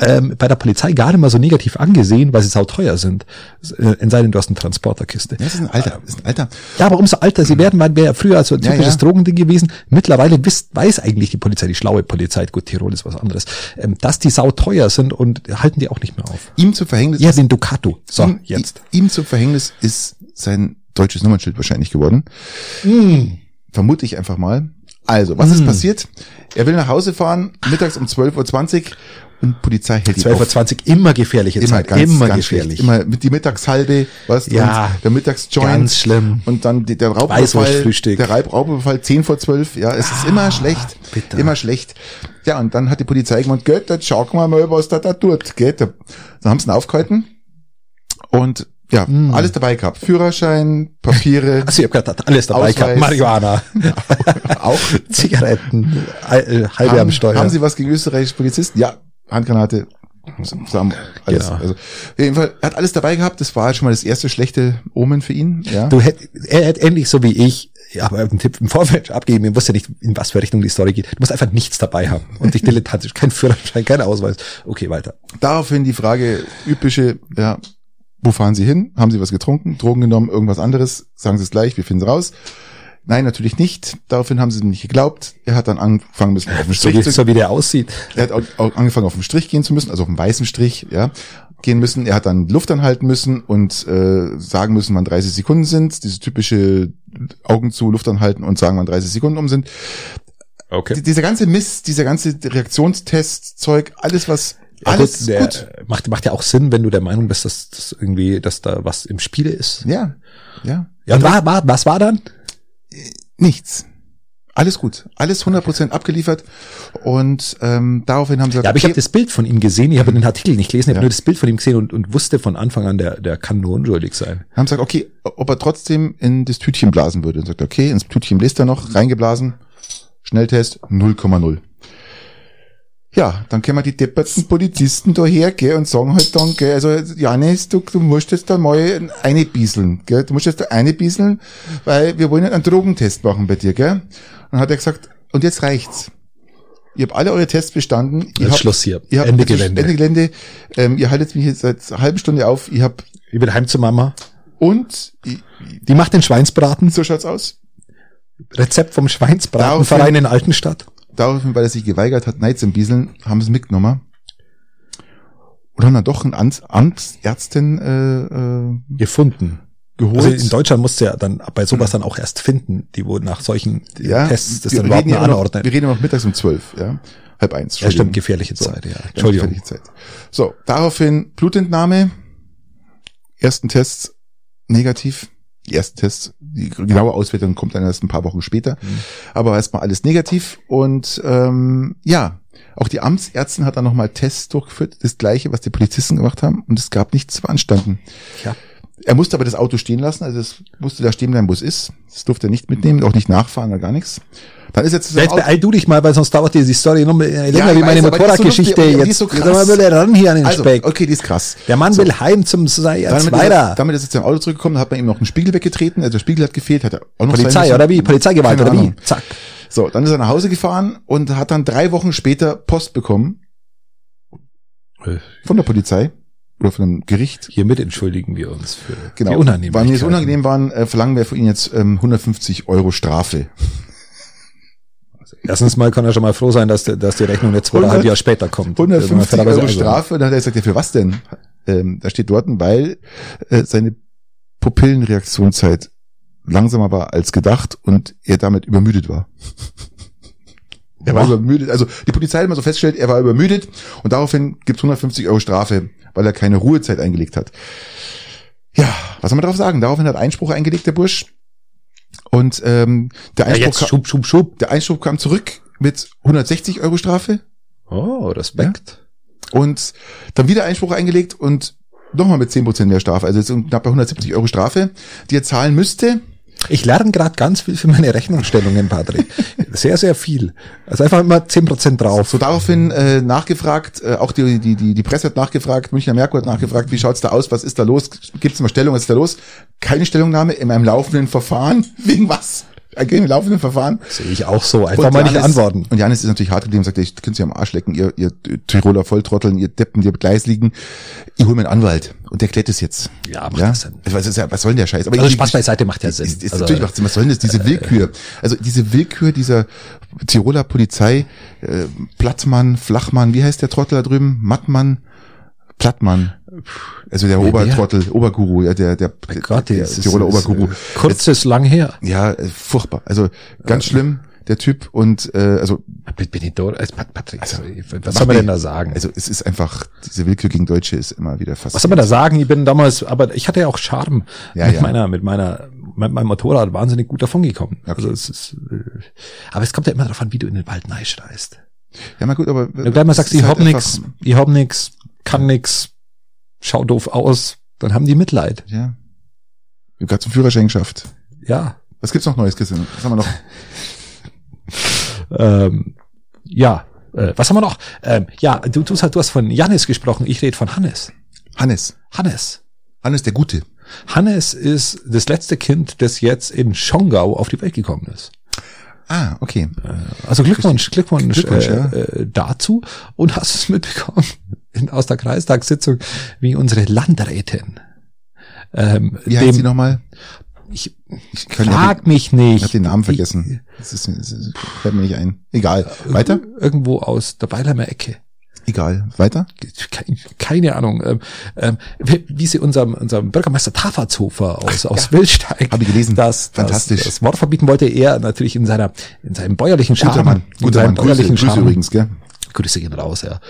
ähm, bei der Polizei gar nicht mal so negativ angesehen, weil sie sau teuer sind. Äh, in seinen du hast eine Transporterkiste. Ja, das ist ein Alter, das ist ein Alter. Ja, aber umso alter sie werden, man wäre früher so ein typisches ja, ja. Drogending gewesen. Mittlerweile wisst, weiß eigentlich die Polizei, die schlaue Polizei, gut, Tirol ist was anderes, ähm, dass die sau teuer sind und halten die auch nicht mehr auf. Ihm zu Verhängnis. Ja, den Ducato. So, ihm, jetzt. Ihm zu Verhängnis ist sein deutsches Nummernschild wahrscheinlich geworden. Mm. Vermute ich einfach mal. Also, was mm. ist passiert? Er will nach Hause fahren, mittags um 12.20 Uhr und Polizei hält 12.20 Uhr, immer gefährliche immer Zeit, ganz, immer ganz gefährlich. Schlecht. Immer mit die Mittagshalbe, was ja, der Mittagsjoint. Ganz schlimm. Und dann die, der Raubüberfall, der Raubüberfall 10 vor 12, ja, es ah, ist immer ah, schlecht, bitter. immer schlecht. Ja, und dann hat die Polizei gemeint, geht, jetzt schauen wir mal, was da da tut, geht. Dann haben sie ihn aufgehalten und ja, mm. alles dabei gehabt. Führerschein, Papiere. Also ich habe gerade alles dabei Ausweis. gehabt. Marihuana. auch. Zigaretten, halbe haben, am Steuer. Haben Sie was gegen österreichische Polizisten? Ja, Handgranate, zusammen, alles. Genau. Also, auf jeden Fall, er hat alles dabei gehabt. Das war halt schon mal das erste schlechte Omen für ihn. Ja. Du hätt, er hätte ähnlich so wie ich, ja, aber einen Tipp im Vorfeld abgeben. Ich wusste ja nicht, in was für Richtung die Story geht. Du musst einfach nichts dabei haben und dich dilettantisch, kein Führerschein, kein Ausweis. Okay, weiter. Daraufhin die Frage, übliche, ja, wo fahren Sie hin? Haben Sie was getrunken, Drogen genommen, irgendwas anderes? Sagen Sie es gleich, wir finden es raus. Nein, natürlich nicht. Daraufhin haben sie ihm nicht geglaubt. Er hat dann angefangen müssen, auf dem So Strich zu so wie der aussieht. er hat auch, angefangen auf dem Strich gehen zu müssen, also auf dem weißen Strich, ja, gehen müssen. Er hat dann Luft anhalten müssen und äh, sagen müssen, wann 30 Sekunden sind. Diese typische Augen zu, Luft anhalten und sagen, wann 30 Sekunden um sind. Okay. Die- Dieser ganze Mist, dieser ganze Reaktionstest-Zeug, alles was, Ja, alles gut, der, gut. Macht, macht ja auch Sinn, wenn du der Meinung bist, dass das irgendwie, dass da was im Spiele ist. Ja, ja. Ja, und war, war, was war dann? Nichts. Alles gut. Alles 100% abgeliefert. Und ähm, daraufhin haben sie Ja, aber ich okay, habe das Bild von ihm gesehen. Ich habe den Artikel nicht gelesen, ich habe Ja. nur das Bild von ihm gesehen und, und wusste von Anfang an, der, der kann nur unschuldig sein. haben gesagt, okay, ob er trotzdem in das Tütchen blasen würde. Und sagt, okay, ins Tütchen bläst er noch, reingeblasen, Schnelltest 0,0. Ja, dann können wir die depperten Polizisten daher, gell, und sagen halt dann, gell, also, Janis, du, du musst jetzt da mal eine bieseln, gell, du musst jetzt da eine bieseln, weil wir wollen einen Drogentest machen bei dir, gell. Und dann hat er gesagt, und jetzt reicht's. Ihr habt alle eure Tests bestanden. Ihr habt, Schluss hier. Ihr habt Ende Gelände. Ende Gelände. Ähm, ihr haltet mich jetzt seit einer halben Stunde auf. Ihr habt, Ich will heim zu Mama. und, Die macht den Schweinsbraten. so schaut's aus. Rezept vom Schweinsbratenverein in Altenstadt. Daraufhin, weil er sich geweigert hat, Neid zu bieseln, haben sie mitgenommen. Und haben dann doch eine Amts Amtsärztin äh, äh, Gefunden. geholt. Also in Deutschland musst du ja dann bei sowas dann auch erst finden, die wo nach solchen ja, Tests das dann überhaupt ja anordnen. Wir reden ja noch mittags um zwölf, ja. Halb eins. Ja, stimmt, gefährliche So, Zeit, ja. Entschuldigung. gefährliche Zeit. So, daraufhin Blutentnahme. Ersten Tests negativ. Die ersten Tests, die genaue Auswertung kommt dann erst ein paar Wochen später. Mhm. Aber erstmal alles negativ. Und ähm, ja, auch die Amtsärztin hat dann nochmal Tests durchgeführt, das gleiche, was die Polizisten gemacht haben. Und es gab nichts zu beanstanden. Ja. Er musste aber das Auto stehen lassen, also es musste da stehen bleiben, wo es ist. Das durfte er nicht mitnehmen, auch nicht nachfahren oder gar nichts. Dann ist er Ja, seinem jetzt beeil du dich mal, weil sonst dauert die Story noch äh, länger ich wie meine weiß, so Motorradgeschichte. lustig, aber die jetzt ist so jetzt krass. mal wieder ran hier an den Also, Speck. okay, die ist krass. Der Mann will heim zum sei Damit jetzt ist, er, weiter. damit ist er zu seinem Auto zurückgekommen, hat man ihm noch einen Spiegel weggetreten, also der Spiegel hat gefehlt, hat er auch noch Polizei oder wie? Polizeigewalt oder wie? Zack. So, dann ist er nach Hause gefahren und hat dann drei Wochen später Post bekommen von der Polizei oder von einem Gericht. Hiermit entschuldigen wir uns für Genau. die Unannehmlichkeiten. Weil mir so unangenehm waren, äh, verlangen wir von Ihnen jetzt ähm, 150 Euro Strafe. Erstens mal kann er schon mal froh sein, dass, dass die Rechnung jetzt zweieinhalb 100 Jahre später kommt. 150 Fairerweise Euro also- Strafe. Und dann hat er gesagt, ja, für was denn? Ähm, da steht dort, weil äh, seine Pupillenreaktionszeit langsamer war als gedacht und er damit übermüdet war. Er war übermüdet. Also die Polizei hat immer so festgestellt, er war übermüdet und daraufhin gibt 150 Euro Strafe, weil er keine Ruhezeit eingelegt hat. Ja, was soll man darauf sagen? Daraufhin hat Einspruch eingelegt, der Bursch. Und ähm, der, Ja, Einspruch jetzt kam, schub, schub, schub. der Einspruch kam zurück mit 160 Euro Strafe. Oh, Respekt. und dann wieder Einspruch eingelegt und nochmal mit 10% mehr Strafe, also jetzt knapp bei 170 Euro Strafe, die er zahlen müsste. Ich lerne gerade ganz viel für meine Rechnungsstellungen, Patrick. Sehr, sehr viel. Also einfach immer 10% drauf. So daraufhin äh, nachgefragt, äh, auch die, die, die, die Presse hat nachgefragt, Münchner Merkur hat nachgefragt, wie schaut's da aus, was ist da los, gibt's mal Stellung, was ist da los? Keine Stellungnahme in einem laufenden Verfahren, wegen was? Eigentlich im laufenden Verfahren. Sehe ich auch so. Einfach mal nicht Janis- antworten. Und Janis ist natürlich hart geblieben und sagt, ich könnt sie am Arsch lecken, ihr, ihr Tiroler Volltrotteln, ihr Deppen, die am Gleis liegen. Ich hol mir einen Anwalt und der klärt es jetzt. Ja, macht ja? das Sinn. Das ist ja, was soll denn der Scheiß? Aber Also Spaß beiseite macht ja Sinn. Ist, ist Also, natürlich macht Sinn. Was soll denn das? Diese Willkür. Also diese Willkür dieser Tiroler Polizei, äh, Plattmann, Flachmann, wie heißt der Trottel da drüben? Mattmann, Plattmann. Also der Obertrottel, Oberguru, ja, der, der, Mein Gott, der ist, Tiroler ist, Oberguru. äh, Kurz ist lang her. Ja, äh, furchtbar. Also ganz schlimm, der Typ. Und äh, also, Benidorm, äh, Pat- Patrick, Also, was soll man denn da sagen? also es ist einfach, diese Willkür gegen Deutsche ist immer wieder fast. was soll man da sagen? Ich bin damals, aber ich hatte ja auch Charme Ja, mit ja. meiner, mit meiner, mit meinem Motorrad wahnsinnig gut davon gekommen. Okay. Also es ist, äh, aber es kommt ja immer darauf an, wie du in den Wald schreist. Ja, mal gut, aber Wenn du gleich mal sagst, ich halt hab nix, ich hab nix, kann nix, schau doof aus, dann haben die Mitleid. Ja. Gerade zum Führerschein geschafft. Ja. Was gibt's noch Neues, Christian? Was haben wir noch? Ähm, ja. Äh, was haben wir noch? Ähm, ja, du, du, du hast von Janis gesprochen, ich rede von Hannes. Hannes. Hannes. Hannes der Gute. Hannes ist das letzte Kind, das jetzt in Schongau auf die Welt gekommen ist. Ah, okay. Also Glückwunsch, Glückwunsch, Glückwunsch, äh, ja. äh, dazu. Und hast du es mitbekommen in, aus der Kreistagssitzung, wie unsere Landrätin ähm, Wie heißt sie nochmal? ich, ich frag den, mich nicht. Ich habe den Namen vergessen. Das ist, das ist, fällt mir nicht ein. Egal. Weiter? Irgendwo aus der Weilheimer Ecke. Egal. Weiter? Keine Ahnung. Ähm, ähm, wie sie unserem, unserem Bürgermeister Tafatshofer aus, aus ja. Wildsteig. Habe ich gelesen. Das, Fantastisch. Das, das Wort verbieten wollte er natürlich in seiner, in seinem bäuerlichen Charme. Guter Mann. Guter Mann. Bäuerlichen Grüße, Grüße übrigens, gell? Grüße gehen raus, ja.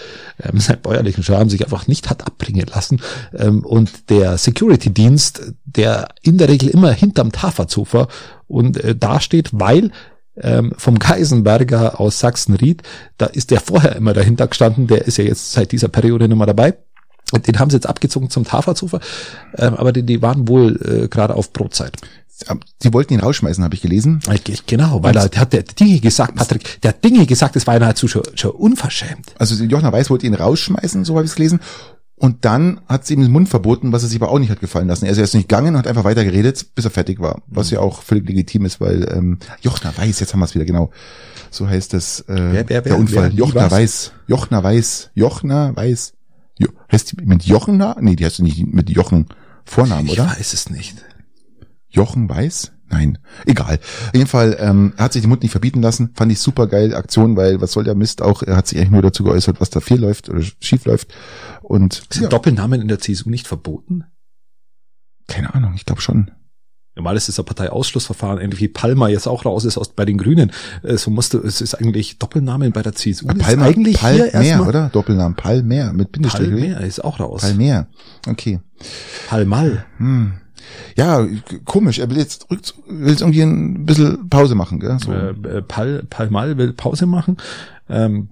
Ähm, sein bäuerlichen Charme sich einfach nicht hat abbringen lassen. Ähm, und der Security-Dienst, der in der Regel immer hinterm Tafatshofer und äh, dasteht, weil ähm, vom Geisenberger aus Sachsen-Ried, da ist der vorher immer dahinter gestanden, der ist ja jetzt seit dieser Periode nicht mehr dabei. Den haben sie jetzt abgezogen zum Tafelzufer, ähm, aber die, die waren wohl äh, gerade auf Brotzeit. Sie wollten ihn rausschmeißen, habe ich gelesen. Genau, weil er hat der Dinge gesagt, Patrick, der hat Dinge gesagt, das war nahezu schon, schon unverschämt. Also Jochner Weiß wollte ihn rausschmeißen, so habe ich es gelesen. Und dann hat sie ihm den Mund verboten, was er sich aber auch nicht hat gefallen lassen. Er ist erst nicht gegangen und hat einfach weiter geredet, bis er fertig war. Was ja auch völlig legitim ist, weil ähm, Jochner Weiß, jetzt haben wir es wieder genau. So heißt es äh, wer, wer, wer, der Unfall. Jochner Weiß. Jochner Weiß. Jochner Weiß. Jo, heißt die mit Jochner? Nee, die heißt nicht mit Jochen Vornamen, oder? Ich weiß es nicht. Jochen Weiß? Nein, egal. Auf jeden Fall, ähm, er hat sich den Mund nicht verbieten lassen. Fand ich super geil Aktion, weil was soll der Mist auch? Er hat sich eigentlich nur dazu geäußert, was da viel läuft oder schief läuft. Und sind ja. Doppelnamen in der CSU nicht verboten? Keine Ahnung, ich glaube schon. Normal ist es ein Parteiausschlussverfahren, ähnlich wie Palmer jetzt auch raus ist aus, bei den Grünen. Äh, so musste, es ist eigentlich Doppelnamen bei der CSU. Palmer, ist eigentlich Palmer, hier mehr, oder? Doppelnamen, Palmer mit Bindestrich. Palmer ist auch raus. Palmer, okay. Palmal. Hm ja, komisch. Er will jetzt rück, will jetzt irgendwie ein bisschen Pause machen, gell? So. Äh, äh Pal, Palmal will Pause machen. Ähm,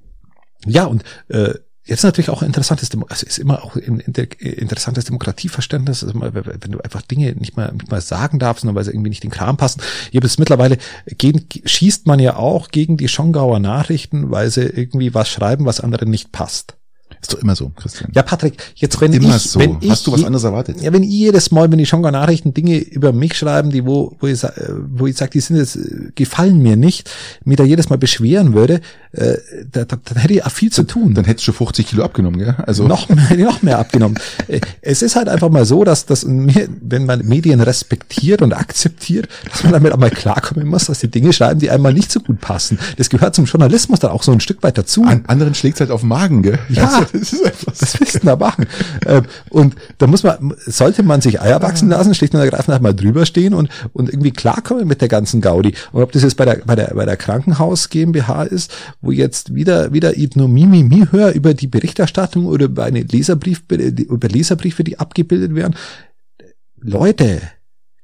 ja, und äh, Jetzt natürlich auch interessantes, also ist immer auch ein interessantes Demokratieverständnis, also wenn du einfach Dinge nicht mal, nicht mal sagen darfst, sondern weil sie irgendwie nicht in den Kram passen. Jetzt mittlerweile gehen, schießt man ja auch gegen die Schongauer Nachrichten, weil sie irgendwie was schreiben, was anderen nicht passt. Ist doch immer so, Christian. Ja, Patrick, jetzt wenn immer ich, so. wenn ich, Hast du was anderes erwartet? Ja, wenn ich jedes Mal, wenn die Schonga Nachrichten Dinge über mich schreiben, die wo, wo ich, wo ich sage, die sind jetzt, gefallen mir nicht, mir da jedes Mal beschweren würde, äh, da, da, dann hätte ich auch viel zu tun. Dann hättest du 50 Kilo abgenommen, gell? Also noch mehr, noch mehr abgenommen. Äh, es ist halt einfach mal so, dass, dass wenn man Medien respektiert und akzeptiert, dass man damit auch mal klarkommen muss, dass die Dinge schreiben, die einmal nicht so gut passen. Das gehört zum Journalismus dann auch so ein Stück weit dazu. An anderen schlägt halt auf den Magen, gell? Ja, also, das ist einfach so was willst du da machen? Ähm, und da muss man, sollte man sich Eier wachsen lassen, schlicht und ergreifend mal drüber stehen und, und irgendwie klarkommen mit der ganzen Gaudi. Und ob das jetzt bei der, bei der, bei der Krankenhaus GmbH ist, wo jetzt wieder, wieder ich nur Mimimi höre über die Berichterstattung oder über eine Leserbrief, über Leserbriefe, die abgebildet werden. Leute,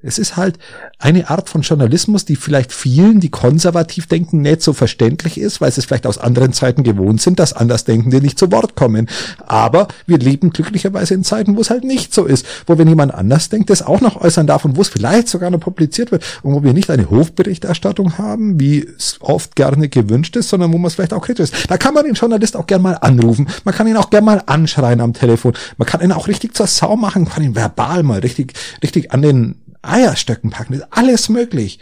es ist halt eine Art von Journalismus, die vielleicht vielen, die konservativ denken, nicht so verständlich ist, weil sie es vielleicht aus anderen Zeiten gewohnt sind, dass Andersdenkende nicht zu Wort kommen. Aber wir leben glücklicherweise in Zeiten, wo es halt nicht so ist, wo wenn jemand anders denkt, das auch noch äußern darf und wo es vielleicht sogar noch publiziert wird und wo wir nicht eine Hofberichterstattung haben, wie es oft gerne gewünscht ist, sondern wo man es vielleicht auch kritisch ist. Da kann man den Journalist auch gern mal anrufen. Man kann ihn auch gern mal anschreien am Telefon. Man kann ihn auch richtig zur Sau machen, kann ihn verbal mal richtig, richtig an den Eierstöcken packen, ist alles möglich.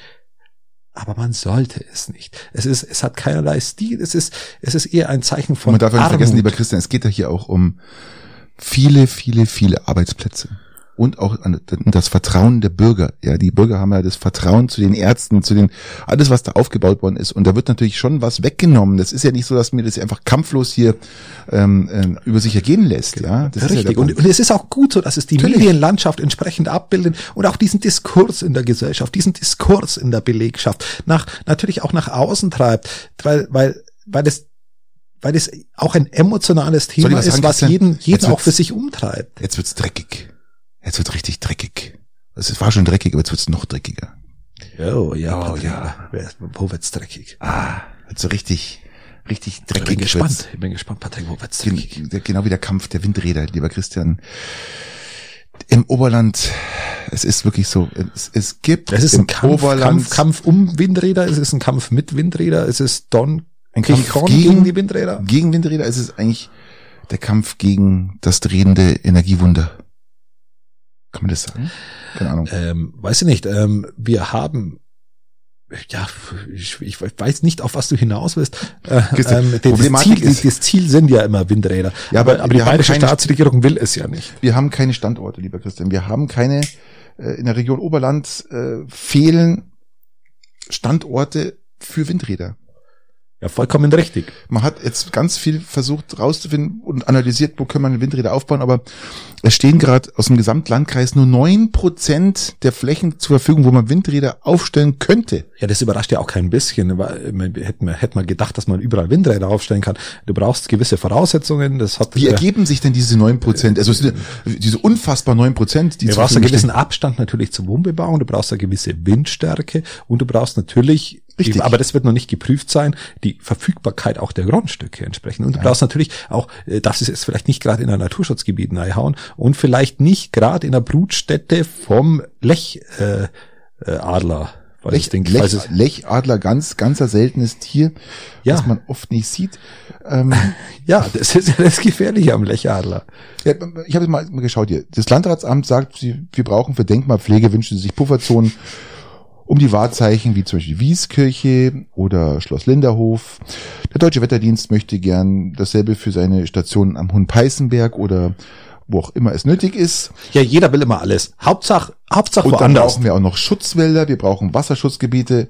Aber man sollte es nicht. Es ist, es hat keinerlei Stil. Es ist, es ist eher ein Zeichen von. Und man darf nicht vergessen, lieber Christian, es geht ja hier auch um viele, viele, viele Arbeitsplätze und auch an das Vertrauen der Bürger. Ja, die Bürger haben ja das Vertrauen zu den Ärzten, zu den alles, was da aufgebaut worden ist. Und da wird natürlich schon was weggenommen. Das ist ja nicht so, dass mir das einfach kampflos hier ähm, äh, über sich ergehen lässt. Ja, das richtig. Ja und, und, es ist auch gut so, dass es die natürlich. Medienlandschaft entsprechend abbildet und auch diesen Diskurs in der Gesellschaft, diesen Diskurs in der Belegschaft nach natürlich auch nach außen treibt, weil weil weil es weil es auch ein emotionales Thema ist, was jeden, jeden auch für sich umtreibt. Jetzt wird's dreckig. Jetzt wird's richtig dreckig. Es war schon dreckig, aber jetzt wird's noch dreckiger. Oh, ja, oh, ja. Wo wird's dreckig? Ah, wird so richtig, richtig dreckig. Ich bin gespannt. Ich bin gespannt, Patrick, wo wird's dreckig? Genau wie der Kampf der Windräder, lieber Christian. Im Oberland, es ist wirklich so, es, es gibt es ist ein Kampf, Kampf, Kampf um Windräder, es ist ein Kampf mit Windräder, es ist Don ein Kampf gegen, gegen die Windräder. Gegen Windräder, es ist eigentlich der Kampf gegen das drehende Energiewunder. Kann man das sagen? Keine Ahnung. Ähm, weiß ich nicht. Ähm, wir haben ja, ich, ich weiß nicht, auf was du hinaus willst. Äh, ähm, das, Ziel, ist, das Ziel sind ja immer Windräder. Ja, aber, aber die bayerische Staatsregierung will es ja nicht. Wir haben keine Standorte, lieber Christian. Wir haben keine äh, in der Region Oberland äh, fehlen Standorte für Windräder. Ja, vollkommen richtig. Man hat jetzt ganz viel versucht rauszufinden und analysiert, wo können man Windräder aufbauen, aber es stehen gerade aus dem Gesamtlandkreis nur neun Prozent der Flächen zur Verfügung, wo man Windräder aufstellen könnte. Ja, das überrascht ja auch kein bisschen. Hätte man, hätte man gedacht, dass man überall Windräder aufstellen kann. Du brauchst gewisse Voraussetzungen. Das hat Wie ergeben sich denn diese neun Prozent? Also diese unfassbar neun Prozent, die Du brauchst einen gewissen Abstand natürlich zur Wohnbebauung, du brauchst eine gewisse Windstärke und du brauchst natürlich Richtig. Aber das wird noch nicht geprüft sein, die Verfügbarkeit auch der Grundstücke entsprechend. Und du ja. brauchst natürlich auch, äh, das ist jetzt vielleicht nicht gerade in ein Naturschutzgebiet reinhauen und vielleicht nicht gerade in der Brutstätte vom Lechadler. Äh, äh, Adler. Lech, denke, Lech, also Lechadler, ganz, ganzer seltenes Tier, ja. das man oft nicht sieht. Ähm, ja, das ist ja das Gefährliche am Lechadler. Ja, ich habe mal geschaut hier. Das Landratsamt sagt, wir brauchen für Denkmalpflege, wünschen sie sich Pufferzonen um die Wahrzeichen wie zum Beispiel Wieskirche oder Schloss Linderhof. Der Deutsche Wetterdienst möchte gern dasselbe für seine Stationen am Hohenpeißenberg oder wo auch immer es nötig ist. Ja, jeder will immer alles. Hauptsache, Hauptsache und woanders. dann brauchen wir auch noch Schutzwälder, wir brauchen Wasserschutzgebiete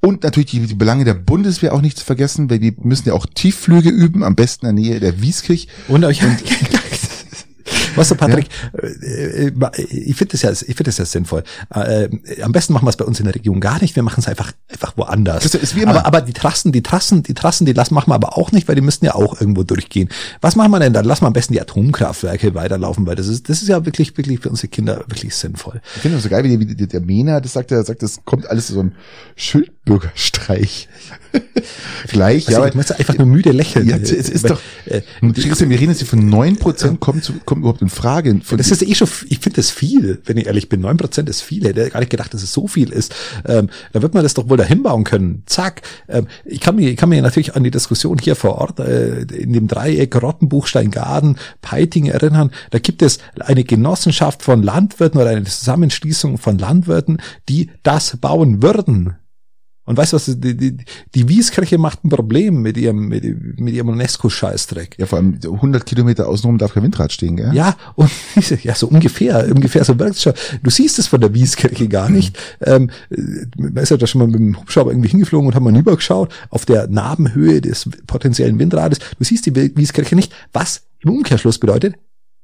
und natürlich die, die Belange der Bundeswehr auch nicht zu vergessen, weil die müssen ja auch Tiefflüge üben, am besten in der Nähe der Wieskirch. Und, und Weißt du, Patrick, ja. Äh, äh, ich finde das ja, ich finde das ja sinnvoll. Äh, am besten machen wir es bei uns in der Region gar nicht. Wir machen es einfach, einfach woanders. Das ist wie immer. Aber, aber die Trassen, die Trassen, die Trassen, die lassen machen wir aber auch nicht, weil die müssten ja auch irgendwo durchgehen. Was machen wir denn dann? Lassen wir am besten die Atomkraftwerke weiterlaufen, weil das ist, das ist ja wirklich, wirklich für unsere Kinder wirklich sinnvoll. Ich finde das so geil, wie, wie der Mena, das sagt er, sagt, das kommt alles so ein Schildbürgerstreich. Gleich, also, ja. Ich möchte einfach nur müde lächeln. Ja, es ist weil, doch, äh, wir reden jetzt hier von neun Prozent, kommt, zu, kommt überhaupt in Frage. das ist eh schon, ich finde das viel, wenn ich ehrlich bin. Neun Prozent ist viel. Hätte gar nicht gedacht, dass es so viel ist. Ähm, da wird man das doch wohl dahin bauen können. Zack. Ähm, ich kann mir, ich kann mir natürlich an die Diskussion hier vor Ort, äh, in dem Dreieck Rottenbuchstein-Garden, Peiting erinnern. Da gibt es eine Genossenschaft von Landwirten oder eine Zusammenschließung von Landwirten, die das bauen würden. Und weißt du was, die, die, die Wieskirche macht ein Problem mit ihrem, mit, mit ihrem UNESCO-Scheißdreck. Ja, vor allem 100 Kilometer außenrum darf kein Windrad stehen, gell? Ja, und, ja, so ungefähr, ungefähr so wirkt schon. Du siehst es von der Wieskirche gar nicht. Mhm. Ähm, man ist ja da schon mal mit dem Hubschrauber irgendwie hingeflogen und haben mal rübergeschaut auf der Narbenhöhe des potenziellen Windrades. Du siehst die Wieskirche nicht, was im Umkehrschluss bedeutet,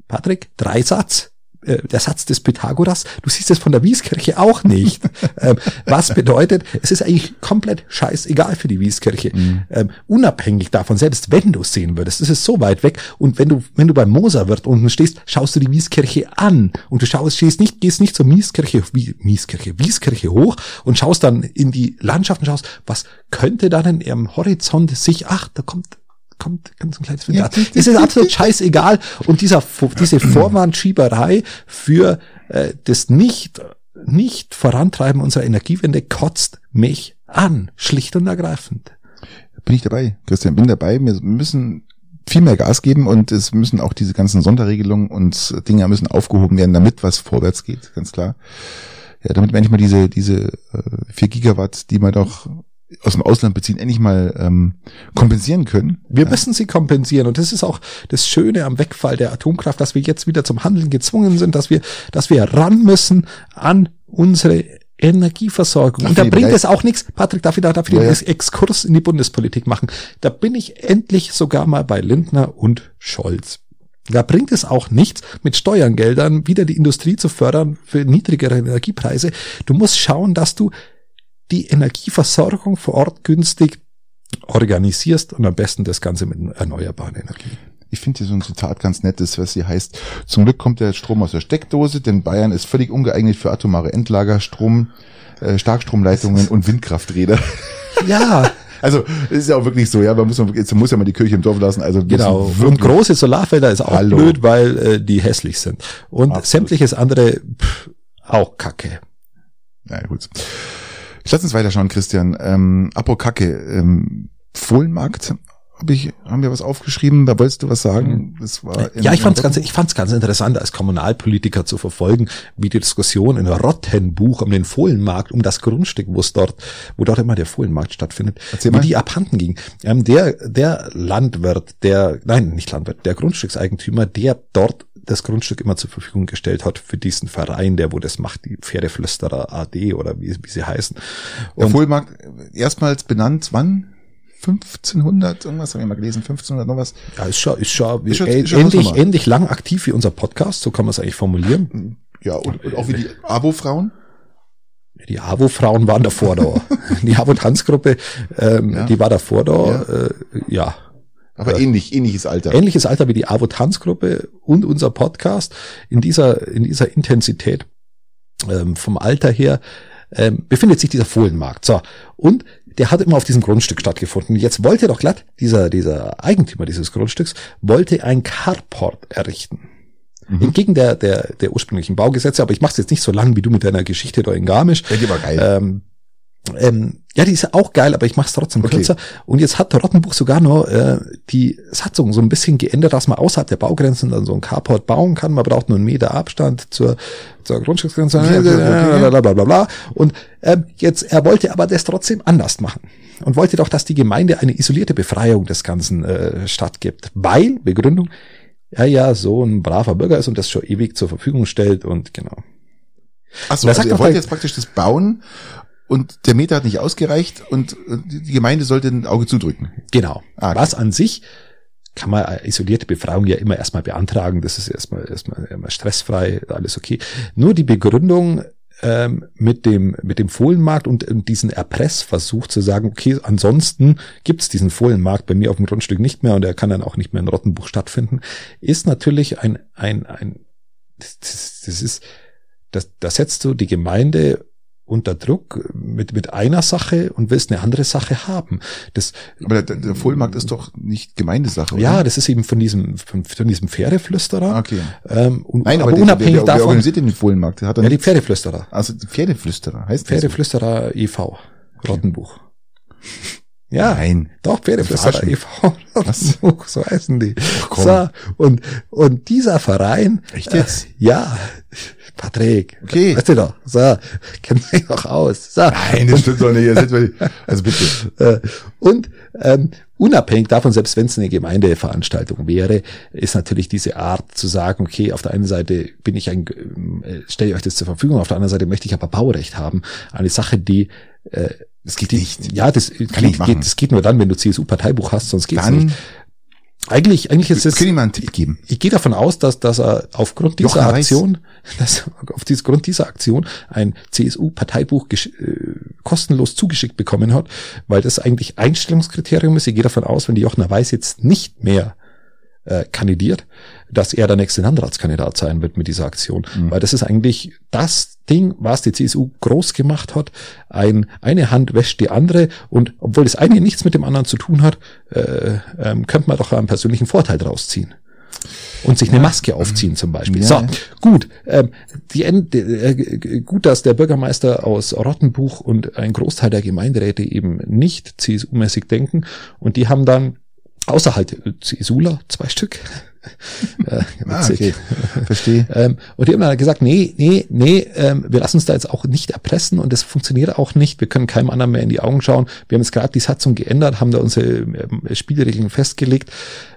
Patrick, drei Satz äh, der Satz des Pythagoras, du siehst es von der Wieskirche auch nicht. ähm, was bedeutet, es ist eigentlich komplett scheißegal für die Wieskirche. Mhm. Ähm, unabhängig davon, selbst wenn du es sehen würdest, ist es so weit weg. Und wenn du, wenn du beim Moserwirt unten stehst, schaust du die Wieskirche an und du schaust, stehst nicht, gehst nicht zur Mieskirche, wie, Mieskirche, Wieskirche hoch und schaust dann in die Landschaft und schaust, was könnte da denn im Horizont sich, ach, da kommt kommt ganz ein kleines Windrad. Ja, es ist absolut scheißegal. Und dieser, diese Vorwandschieberei für äh, das nicht, nicht Vorantreiben unserer Energiewende kotzt mich an, schlicht und ergreifend. Bin ich dabei, Christian, bin dabei. Wir müssen viel mehr Gas geben und es müssen auch diese ganzen Sonderregelungen und Dinge müssen aufgehoben werden, damit was vorwärts geht, ganz klar. Ja, damit manchmal diese, diese äh, 4 Gigawatt, die man doch aus dem Ausland beziehen, endlich mal ähm, kompensieren können. Wir ja. müssen sie kompensieren und das ist auch das Schöne am Wegfall der Atomkraft, dass wir jetzt wieder zum Handeln gezwungen sind, dass wir, dass wir ran müssen an unsere Energieversorgung. und da bringt es auch nichts, Patrick, darf ich da darf ich ja, den ja. Exkurs in die Bundespolitik machen? Da bin ich endlich sogar mal bei Lindner und Scholz. Da bringt es auch nichts, mit Steuergeldern wieder die Industrie zu fördern für niedrigere Energiepreise. Du musst schauen, dass du die Energieversorgung vor Ort günstig organisierst und am besten das Ganze mit erneuerbaren Energien. Ich finde hier so ein Zitat ganz nettes, was hier heißt, zum Glück kommt der Strom aus der Steckdose, denn Bayern ist völlig ungeeignet für atomare Endlager, Strom, äh, Starkstromleitungen und Windkrafträder. Ja, also ist ja auch wirklich so, ja, man muss, man muss ja mal die Kirche im Dorf lassen. Also genau. Und große Solarfelder ist auch Hallo. blöd, weil äh, die hässlich sind. Und Absolut. sämtliches andere pff, auch Kacke. Na ja, gut. Ich lass uns weiterschauen, Christian. Ähm, Apokacke, ähm, Fohlenmarkt hab ich, haben wir was aufgeschrieben, da wolltest du was sagen? Das war ja, ich fand's ganz, ich fand's ganz interessant, als Kommunalpolitiker zu verfolgen, wie die Diskussion in Rottenbuch um den Fohlenmarkt, um das Grundstück, wo es dort, wo dort immer der Fohlenmarkt stattfindet, Erzähl wie mal. die abhanden ging. Ähm, der, der Landwirt, der, nein, nicht Landwirt, der Grundstückseigentümer, der dort das Grundstück immer zur Verfügung gestellt hat für diesen Verein, der wo das macht, die Pferdeflüsterer AD oder wie, wie sie heißen. Und der Fohlenmarkt erstmals benannt, wann? 1500, irgendwas habe ich mal gelesen, 1500 noch was. Ja, ist schon, ist schon, ist schon, ist schon ähnlich, ähnlich lang aktiv wie unser Podcast, so kann man es eigentlich formulieren. Ja, und, und auch wie die Abo-Frauen. Die AWO-Frauen waren davor da. die AWO-Tanzgruppe, ähm, ja. die war davor da, ja. Äh, ja. Aber äh, ähnlich, ähnliches Alter. Ähnliches Alter wie die AWO-Tanzgruppe und unser Podcast in dieser, in dieser Intensität ähm, vom Alter her ähm, befindet sich dieser Fohlenmarkt. So. Und der hat immer auf diesem Grundstück stattgefunden. Jetzt wollte doch glatt dieser, dieser Eigentümer dieses Grundstücks, wollte ein Carport errichten. Mhm. Entgegen der, der, der ursprünglichen Baugesetze, aber ich mache es jetzt nicht so lang wie du mit deiner Geschichte da in Garmisch. Ähm, ähm, ja, die ist auch geil, aber ich mache es trotzdem okay. kürzer. Und jetzt hat Rottenbuch sogar noch äh, die Satzung so ein bisschen geändert, dass man außerhalb der Baugrenzen dann so ein Carport bauen kann. Man braucht nur einen Meter Abstand zur, zur Grundstücksgrenze. Bla. Und ähm, jetzt, er wollte aber das trotzdem anders machen. Und wollte doch, dass die Gemeinde eine isolierte Befreiung des Ganzen äh, stattgibt. Weil, Begründung, ja, ja, so ein braver Bürger ist und das schon ewig zur Verfügung stellt und genau. Achso, also er wollte jetzt praktisch das bauen und der Meter hat nicht ausgereicht und die Gemeinde sollte ein Auge zudrücken. Genau. Ah, okay. Was an sich kann man isolierte Befragung ja immer erstmal beantragen. Das ist erstmal, erstmal, erstmal stressfrei, alles okay. Nur die Begründung ähm, mit dem mit dem Fohlenmarkt und, und diesen Erpressversuch zu sagen, okay, ansonsten gibt's diesen Fohlenmarkt bei mir auf dem Grundstück nicht mehr und er kann dann auch nicht mehr in Rottenbuch stattfinden, ist natürlich ein ein ein das, das ist das, das setzt du die Gemeinde unter Druck mit, mit einer Sache und willst eine andere Sache haben. Das, Aber der, der Vollmarkt ist doch nicht Gemeindesache, oder? Ja, das ist eben von diesem, von, von diesem Pferdeflüsterer. Okay. Ähm, und, Nein, aber, aber unabhängig wer, wer, wer davon. organisiert den Vollmarkt? Hat ja, die Pferdeflüsterer. Also die Pferdeflüsterer heißt Pferdeflüsterer so? e.V. Rottenbuch. Ja, Nein. Doch, Pferdeflüsterer e.V. Was? so heißen die. Ach, so, und, und dieser Verein. Echt jetzt? Äh, ja. Patrick. Okay. Weißt du doch. So, kennt sich doch aus. So. Nein, das stimmt doch nicht. Also bitte. Äh, und ähm, unabhängig davon, selbst wenn es eine Gemeindeveranstaltung wäre, ist natürlich diese Art zu sagen, okay, auf der einen Seite bin ich ein, äh, stelle ich euch das zur Verfügung, auf der anderen Seite möchte ich aber Baurecht haben. Eine Sache, die äh, das geht nicht. Ja, das Kann geht, geht, das geht nur dann, wenn du CSU-Parteibuch hast, sonst geht's dann, nicht. Eigentlich, eigentlich ist es. Können Sie mal einen Tipp geben? Ich gehe davon aus, dass, dass er aufgrund dieser Jochen Aktion, dass auf dieses Grund dieser Aktion ein CSU-Parteibuch äh, kostenlos zugeschickt bekommen hat, weil das eigentlich Einstellungskriterium ist. Ich gehe davon aus, wenn die Jochner Weiß jetzt nicht mehr äh, kandidiert, dass er der nächste Landratskandidat sein wird mit dieser Aktion. Mhm. Weil das ist eigentlich das Ding, was die CSU groß gemacht hat. Ein, eine Hand wäscht die andere und obwohl das eine nichts mit dem anderen zu tun hat, äh, ähm, könnte man doch einen persönlichen Vorteil draus ziehen. Und sich ja. eine Maske aufziehen zum Beispiel. Ja. So, gut. Ähm, die, äh, gut, dass der Bürgermeister aus Rottenbuch und ein Großteil der Gemeinderäte eben nicht CSU-mäßig denken. Und die haben dann außer halt CSUler, zwei Stück, äh, ah, okay. Verstehe. ähm, und die haben dann gesagt, nee, nee, nee, ähm, wir lassen uns da jetzt auch nicht erpressen und das funktioniert auch nicht. Wir können keinem anderen mehr in die Augen schauen. Wir haben jetzt gerade die Satzung geändert, haben da unsere ähm, Spielregeln festgelegt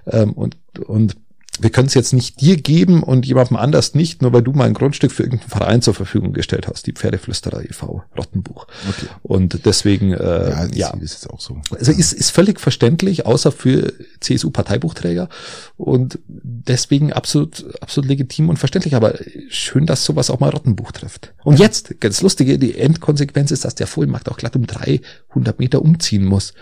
ähm, und, und wir können es jetzt nicht dir geben und jemandem anders nicht, nur weil du mal ein Grundstück für irgendeinen Verein zur Verfügung gestellt hast, die Pferdeflüsterer e.V. Rottenbuch. Okay. Und deswegen, äh, ja, ist, ja. ist jetzt auch so. Also ist, ist völlig verständlich, außer für CSU-Parteibuchträger und deswegen absolut, absolut legitim und verständlich. Aber schön, dass sowas auch mal Rottenbuch trifft. Und jetzt, ganz lustige, die Endkonsequenz ist, dass der Vollmarkt auch glatt um 300 Meter umziehen muss.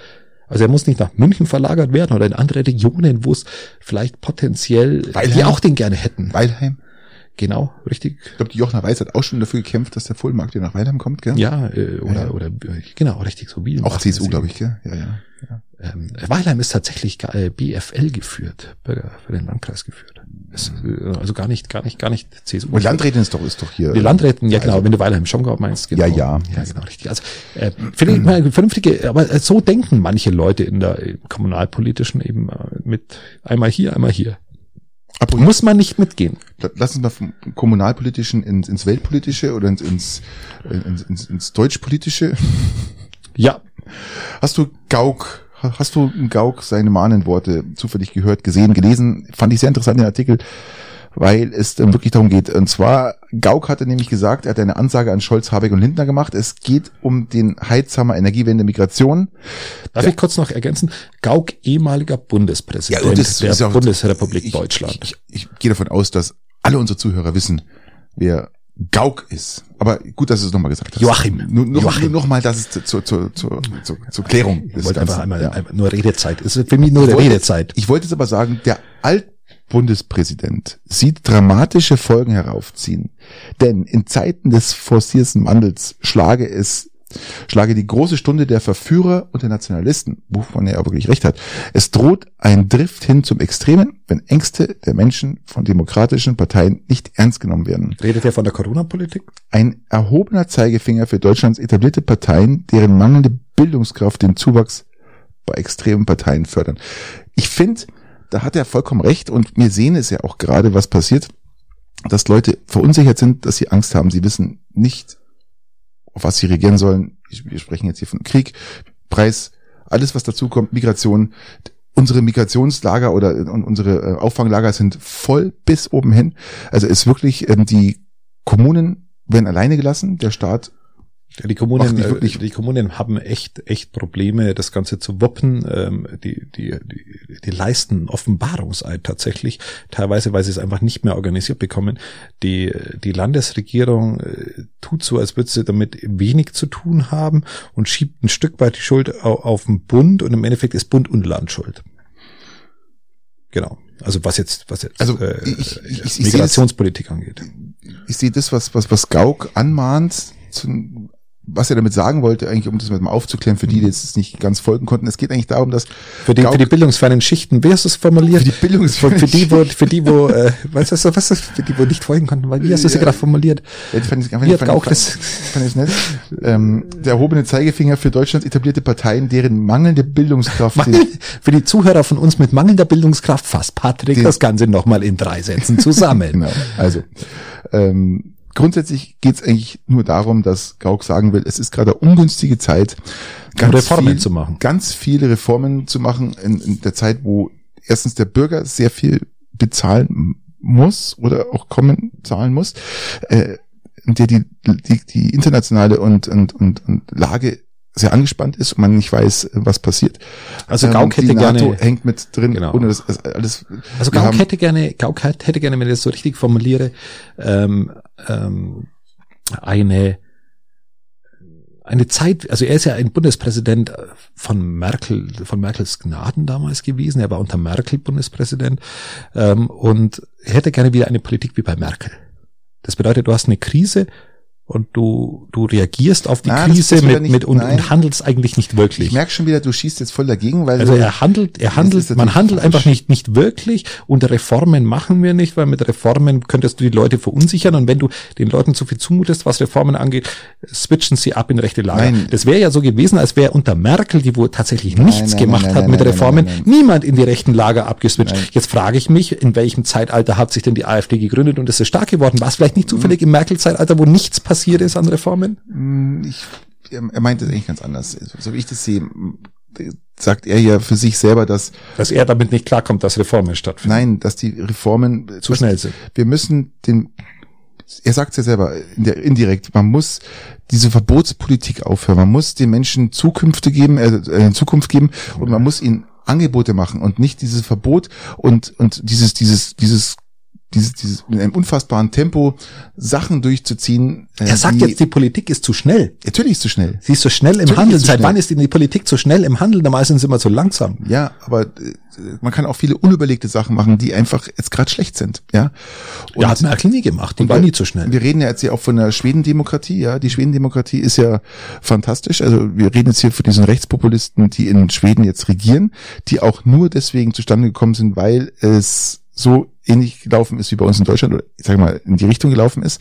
Also er muss nicht nach München verlagert werden oder in andere Regionen, wo es vielleicht potenziell Weilheim. die auch den gerne hätten. Weilheim. Genau, richtig. Ich glaube, die Jochner Weiß hat auch schon dafür gekämpft, dass der Vollmarkt hier nach Weilheim kommt, gell? Ja, äh, oder, ja. oder genau, richtig, so wie. Auch CSU, glaube ich, gell? Ja, ja. ja. Ähm, Weilheim ist tatsächlich äh, BFL geführt, für den Landkreis geführt. Äh, also gar nicht, gar nicht, gar nicht CSU. Und Landrätin ist doch, ist doch hier. Die Landrätin, ja genau, also, wenn du Weilheim Schongau meinst, genau. Ja, ja. Ja, genau, richtig. Also, äh, finde ich mal vernünftige, aber äh, so denken manche Leute in der kommunalpolitischen eben äh, mit einmal hier, einmal hier. Aber muss man nicht mitgehen. Lass uns mal vom kommunalpolitischen ins, ins weltpolitische oder ins, ins, ins, ins, ins deutschpolitische. Ja. Hast du Gauk Hast du Gauck seine Mahnenworte zufällig gehört, gesehen, gelesen? Fand ich sehr interessant den Artikel. weil es dann wirklich darum geht. Und zwar, Gauck hatte nämlich gesagt, er hat eine Ansage an Scholz, Habeck und Lindner gemacht. Es geht um den Heizhammer Energiewende Migration. Darf ja. ich kurz noch ergänzen? Gauck, ehemaliger Bundespräsident ja, das, der das Bundesrepublik ich, Deutschland. Ich, ich, ich gehe davon aus, dass alle unsere Zuhörer wissen, wer Gauck ist. Aber gut, dass du es nochmal gesagt hast. Joachim. Nur, noch, Joachim. Nur noch mal, dass es zur, zur, zur, zur, zur Klärung ist. Ich wollte einfach einmal, ja. einmal nur Redezeit. Es ist für mich nur ich Redezeit. Ich wollte jetzt aber sagen, der Altbundespräsident sieht dramatische Folgen heraufziehen. Denn in Zeiten des forcierten Wandels schlage es schlage die große Stunde der Verführer und der Nationalisten, wovon er wirklich recht hat. Es droht ein Drift hin zum Extremen, wenn Ängste der Menschen von demokratischen Parteien nicht ernst genommen werden. Redet er von der Corona-Politik? Ein erhobener Zeigefinger für Deutschlands etablierte Parteien, deren mangelnde Bildungskraft den Zuwachs bei extremen Parteien fördern. Ich finde, da hat er vollkommen recht und wir sehen es ja auch gerade, was passiert, dass Leute verunsichert sind, dass sie Angst haben. Sie wissen nicht, auf was sie regieren sollen. Wir sprechen jetzt hier von Krieg, Preis, alles was dazu kommt, Migration. Unsere Migrationslager oder unsere äh, Auffanglager sind voll bis oben hin. Also ist wirklich, ähm, die Kommunen werden alleine gelassen, der Staat die Kommunen, äh, wirklich, die Kommunen haben echt, echt Probleme, das Ganze zu wuppen. Ähm, die, die, die, die leisten Offenbarungseid tatsächlich, teilweise, weil sie es einfach nicht mehr organisiert bekommen. Die, die Landesregierung äh, tut so, als würde sie damit wenig zu tun haben und schiebt ein Stück weit die Schuld auf, auf den Bund und im Endeffekt ist Bund und Land schuld. Genau. Also was jetzt, was jetzt also äh, ich, ich, ich, Migrationspolitik angeht. Ich sehe das, was, was, was Gauck anmahnt, zu, was er damit sagen wollte, eigentlich, um das mal aufzuklären, für die, die jetzt nicht ganz folgen konnten, es geht eigentlich darum, dass für die, für die bildungsfernen Schichten, wie hast du es formuliert? Für die Bildungsfernen für, für die, wo, für die, wo, äh, weißt du, was ist, für die, wo nicht folgen konnten, weil wie hast du es ja. gerade formuliert? Ja, fand ich, fand, wie fand, fand, das? fand ich nett. Ähm, der erhobene Zeigefinger für Deutschlands etablierte Parteien, deren mangelnde Bildungskraft für die Zuhörer von uns mit mangelnder Bildungskraft fasst Patrick das Ganze nochmal in drei Sätzen zusammen. genau. Also, ähm, grundsätzlich geht es eigentlich nur darum, dass Gauck sagen will, es ist gerade ungünstige Zeit, ganz Reformen viel, zu machen. Ganz viele Reformen zu machen in, in der Zeit, wo erstens der Bürger sehr viel bezahlen muss oder auch kommen zahlen muss, äh, der die, die, die internationale und, und, und, und Lage sehr angespannt ist und man nicht weiß, was passiert. Also Gauck ähm, hätte NATO gerne hängt mit drin, genau. ohne das alles. Also Gauck hätte gerne, Gauck hätte gerne, wenn ich das so richtig formuliere, ähm, ähm, eine eine Zeit, also er ist ja ein Bundespräsident von Merkel, von Merkels Gnaden damals gewesen. Er war unter Merkel Bundespräsident ähm, und hätte gerne wieder eine Politik wie bei Merkel. Das bedeutet, du hast eine Krise, und du, du reagierst auf die Na, Krise mit, nicht, mit und, und handelst eigentlich nicht wirklich. Ich merke schon wieder, du schießt jetzt voll dagegen, weil also er handelt, er handelt, man handelt einfach nicht nicht wirklich und Reformen machen wir nicht, weil mit Reformen könntest du die Leute verunsichern und wenn du den Leuten zu viel zumutest, was Reformen angeht, switchen sie ab in rechte Lager. Nein. Das wäre ja so gewesen, als wäre unter Merkel, die wo tatsächlich nein, nichts nein, gemacht hat mit Reformen, niemand in die rechten Lager abgeswitcht. Jetzt frage ich mich, in welchem Zeitalter hat sich denn die AfD gegründet und ist es stark geworden? War es vielleicht nicht zufällig im Merkel-Zeitalter, wo nichts passiert passiert ist an Reformen? Hm, ich, er meint es eigentlich ganz anders. So wie ich das sehe, sagt er ja für sich selber, dass dass er damit nicht klarkommt, dass Reformen stattfinden. Nein, dass die Reformen zu schnell sind. Wir müssen den er sagt es ja selber indirekt, man muss diese Verbotspolitik aufhören. Man muss den Menschen Zukünfte geben, äh, äh Zukunft geben und man muss ihnen Angebote machen und nicht dieses Verbot und und dieses dieses dieses dieses, dieses in einem unfassbaren Tempo Sachen durchzuziehen. Äh, er sagt die, jetzt, die Politik ist zu schnell. Natürlich ist zu schnell. Sie ist zu schnell im Handeln. Seit wann ist denn die Politik zu schnell im Handeln? Normalerweise sind sie immer zu langsam. Ja, aber äh, man kann auch viele unüberlegte Sachen machen, die einfach jetzt gerade schlecht sind. Ja, und ja, hat Merkel nie gemacht. Die war nie zu schnell. Wir reden ja jetzt hier auch von der Schwedendemokratie. Ja, die Schwedendemokratie ist ja fantastisch. Also wir reden jetzt hier von diesen Rechtspopulisten, die in Schweden jetzt regieren, die auch nur deswegen zustande gekommen sind, weil es so ähnlich gelaufen ist wie bei uns in Deutschland oder ich sage mal in die Richtung gelaufen ist.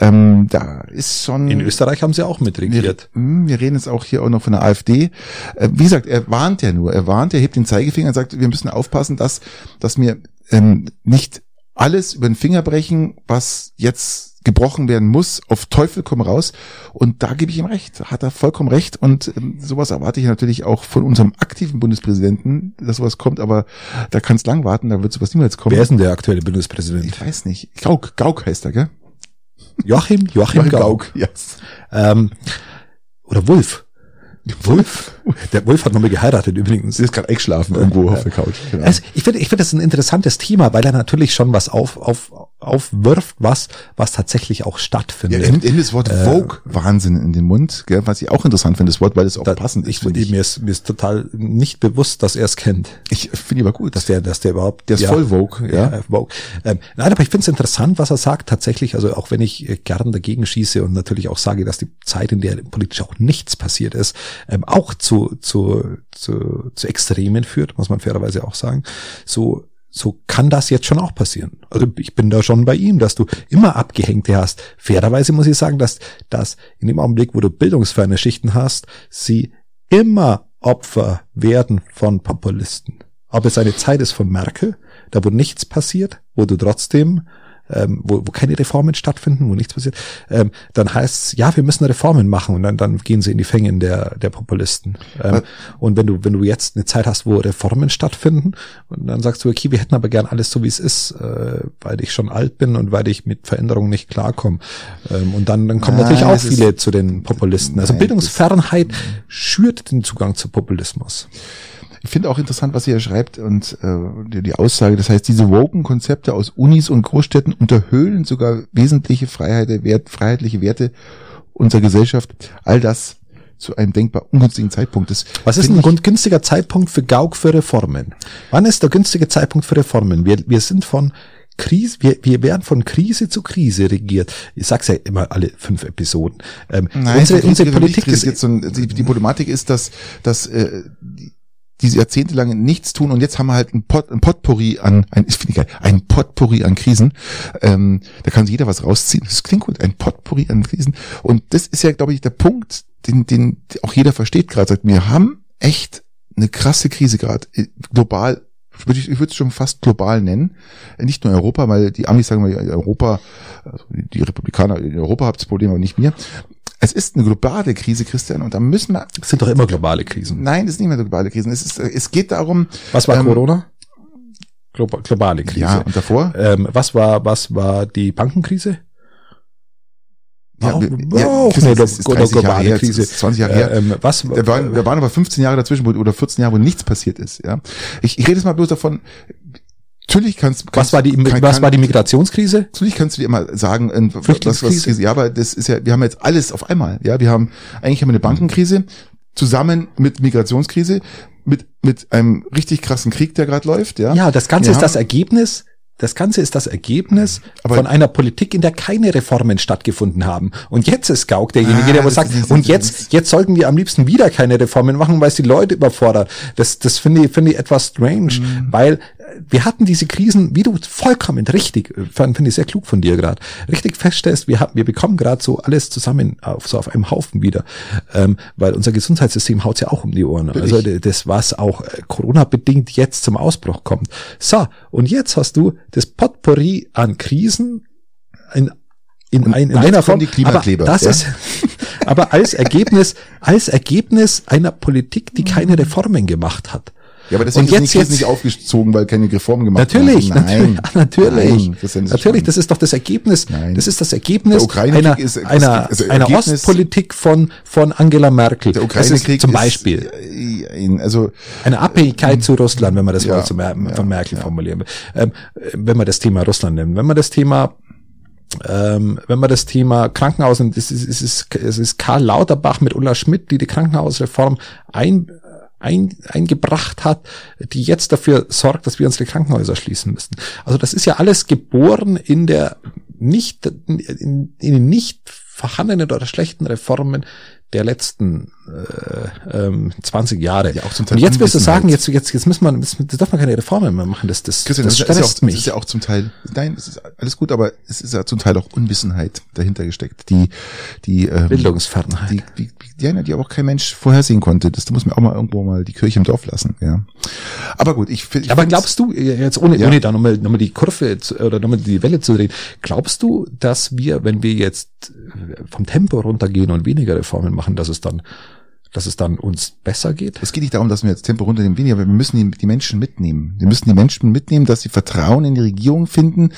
Ähm, da ist schon. In Österreich haben sie auch mitregiert. Wir, hm, wir reden jetzt auch hier auch noch von der AfD. Äh, wie gesagt, er warnt ja nur, er warnt, er hebt den Zeigefinger und sagt, wir müssen aufpassen, dass dass mir ähm, nicht alles über den Finger brechen, was jetzt gebrochen werden muss, auf Teufel komm raus. Und da gebe ich ihm recht, hat er vollkommen recht. Und ähm, sowas erwarte ich natürlich auch von unserem aktiven Bundespräsidenten, dass sowas kommt, aber da kann es lang warten, da wird sowas niemals kommen. Wer ist denn der aktuelle Bundespräsident? Ich weiß nicht. Gauk, Gauk heißt er, gell? Joachim, Joachim, Joachim Gauck. yes. Ähm, oder Wulf. Wolf? Der Wolf hat nochmal geheiratet übrigens. Sie ist gerade eingeschlafen irgendwo auf der Couch. Genau. Also ich finde, ich finde das ein interessantes Thema, weil er natürlich schon was auf, auf, aufwirft, was, was tatsächlich auch stattfindet. Ja, er nimmt eben das Wort Vogue Wahnsinn in den Mund, gell, was ich auch interessant finde, das Wort, weil es auch da, passend ist. Ich, ich. Mir ist. Mir ist total nicht bewusst, dass er es kennt. Ich finde aber gut. Dass der, dass der überhaupt. Der ist ja, voll Vogue, ja. ja Vogue. Ähm, nein, aber ich finde es interessant, was er sagt, tatsächlich, also auch wenn ich äh, gern dagegen schieße und natürlich auch sage, dass die Zeit, in der politisch auch nichts passiert ist, ähm, auch zu zu, zu, zu, zu Extremen führt, muss man fairerweise auch sagen, so, so kann das jetzt schon auch passieren. Also ich bin da schon bei ihm, dass du immer Abgehängte hast. Fairerweise muss ich sagen, dass, dass in dem Augenblick, wo du bildungsferne Schichten hast, sie immer Opfer werden von Populisten. Ob es eine Zeit ist von Merkel, da wo nichts passiert, wo du trotzdem ähm, wo, wo keine Reformen stattfinden, wo nichts passiert, ähm, dann heißt es, ja, wir müssen Reformen machen und dann, dann gehen sie in die Fänge der, der Populisten. Ähm, und wenn du, wenn du jetzt eine Zeit hast, wo Reformen stattfinden und dann sagst du, okay, wir hätten aber gern alles so, wie es ist, äh, weil ich schon alt bin und weil ich mit Veränderungen nicht klarkomme. Ähm, und dann, dann kommen Nein, natürlich auch viele zu den Populisten. Also Nein, Bildungsfernheit schürt den Zugang zu Populismus. Ich finde auch interessant, was ihr schreibt und äh, die, die Aussage, das heißt, diese Woken-Konzepte aus Unis und Großstädten unterhöhlen sogar wesentliche Freiheit, Wert, freiheitliche Werte unserer Gesellschaft. All das zu einem denkbar ungünstigen Zeitpunkt. Das Was ist ein ich- günstiger Zeitpunkt für Gauck für Reformen? Wann ist der günstige Zeitpunkt für Reformen? Wir, wir sind von Krise, wir, wir werden von Krise zu Krise regiert. Ich sag's ja immer alle fünf Episoden. Ähm, Nein, unsere, unsere Politik ist, jetzt so ein, die, die Problematik ist, dass, dass äh, die- diese jahrzehntelange nichts tun und jetzt haben wir halt ein, Pot, ein Potpourri an, ein, ich finde geil, ein Potpourri an Krisen. Ähm, da kann sich jeder was rausziehen. Das klingt gut, ein Potpourri an Krisen. Und das ist ja, glaube ich, der Punkt, den, den auch jeder versteht gerade. Sagt, wir haben echt eine krasse Krise gerade, äh, global. Ich, ich würde es schon fast global nennen. Äh, Nicht nur Europa, weil die Amis sagen mal, Europa, also die Republikaner in Europa haben das Problem, aber nicht wir. Es ist eine globale Krise, Christian, und da müssen wir. es sind doch immer globale Krisen. Nein, es ist nicht mehr globale Krise. Es, ist, es geht darum. Was war ähm, Corona? Globa globale Krise. Ja, und davor? Ähm, was war, was war die Bankenkrise? Ja, war ja, auch eine das ist glo- 30 Jahre globale her, Krise. ist 20 Jahre her. Äh, ähm, was, Da waren, da waren aber 15 Jahre dazwischen wo, oder 14 Jahre, wo nichts passiert ist. Ja, ich, ich rede jetzt mal bloß davon. Natürlich kannst, kannst was war die, kann, was kann, war die Migrationskrise? Natürlich kannst du dir immer sagen, äh, was, was, Flüchtlingskrise? ja, aber das ist ja, wir haben jetzt alles auf einmal. Ja, wir haben eigentlich haben wir eine Bankenkrise zusammen mit Migrationskrise, mit mit einem richtig krassen Krieg, der gerade läuft. Ja, Ja, das Ganze Wir ist das Ergebnis. Das Ganze ist das Ergebnis Aber- von einer Politik, in der keine Reformen stattgefunden haben. Und jetzt ist Gauck derjenige, Ah, der das sagt, und jetzt, jetzt sollten wir am liebsten wieder keine Reformen machen, weil es die Leute überfordert. Das, das finde ich, finde ich etwas strange, Mhm. weil äh, wir hatten diese Krisen, wie du vollkommen richtig, äh, finde ich sehr klug von dir gerade, richtig feststellst, wir haben, wir bekommen gerade so alles zusammen auf, so auf einem Haufen wieder, ähm, weil unser Gesundheitssystem haut's ja auch um die Ohren. Also das, was auch äh, Corona-bedingt jetzt zum Ausbruch kommt. So, und jetzt hast du das Potpourri an Krisen in, in, ein, in einer Form. die Klimakleber, aber das ja? ist, aber als Ergebnis, als Ergebnis einer Politik, die keine Reformen gemacht hat. Ja, aber deswegen Und jetzt- Krisen jetzt- nicht aufgezogen, weil keine Reformen gemacht Natürlich, werden. natürlich, natürlich, Nein, das ist natürlich. Das ist doch das Ergebnis. Nein. Das ist das Ergebnis einer, ist- ist- einer, also einer Ergebnis- Ostpolitik von von Angela Merkel. Der ist Ukraine-Krieg zum ist, Beispiel äh, also eine Abhängigkeit zu Russland, wenn man das Ja, mal zu Mer ja, von Merkel formulieren will. Ähm, wenn man das Thema Russland nimmt, wenn man das Thema ähm, wenn man das Thema Krankenhaus nimmt, es ist, es ist, es ist Karl Lauterbach mit Ulla Schmidt, die die Krankenhausreform ein, ein, eingebracht hat, die jetzt dafür sorgt, dass wir unsere Krankenhäuser schließen müssen. Also das ist ja alles geboren in der nicht, in, in den nicht vorhandenen oder schlechten Reformen der letzten ähm, 20 Jahre. Ja, auch zum Teil Und jetzt wirst du sagen, jetzt, jetzt, jetzt müssen wir, jetzt darf man keine Reformen mehr machen. Das, das, Christian, das das, ist ja auch, mich. ist ja auch zum Teil, nein, es ist alles gut, aber es ist ja zum Teil auch Unwissenheit dahinter gesteckt, die, die, ähm, Bildungsfernheit. die, die, die, die, die aber auch kein Mensch vorhersehen konnte. Das muss man auch mal irgendwo mal die Kirche im Dorf lassen, ja. Aber gut, ich, ich Aber glaubst du, äh, jetzt ohne, Ja. ohne da nochmal, nochmal die Kurve zu, oder nochmal die Welle zu drehen, glaubst du, dass wir, wenn wir jetzt äh, vom Tempo runtergehen und weniger Reformen machen, dass es dann, dass es dann uns besser geht? Es geht nicht darum, dass wir jetzt Tempo runternehmen, weniger, aber wir müssen die, die Menschen mitnehmen. Wir müssen die Menschen mitnehmen, dass sie Vertrauen in die Regierung finden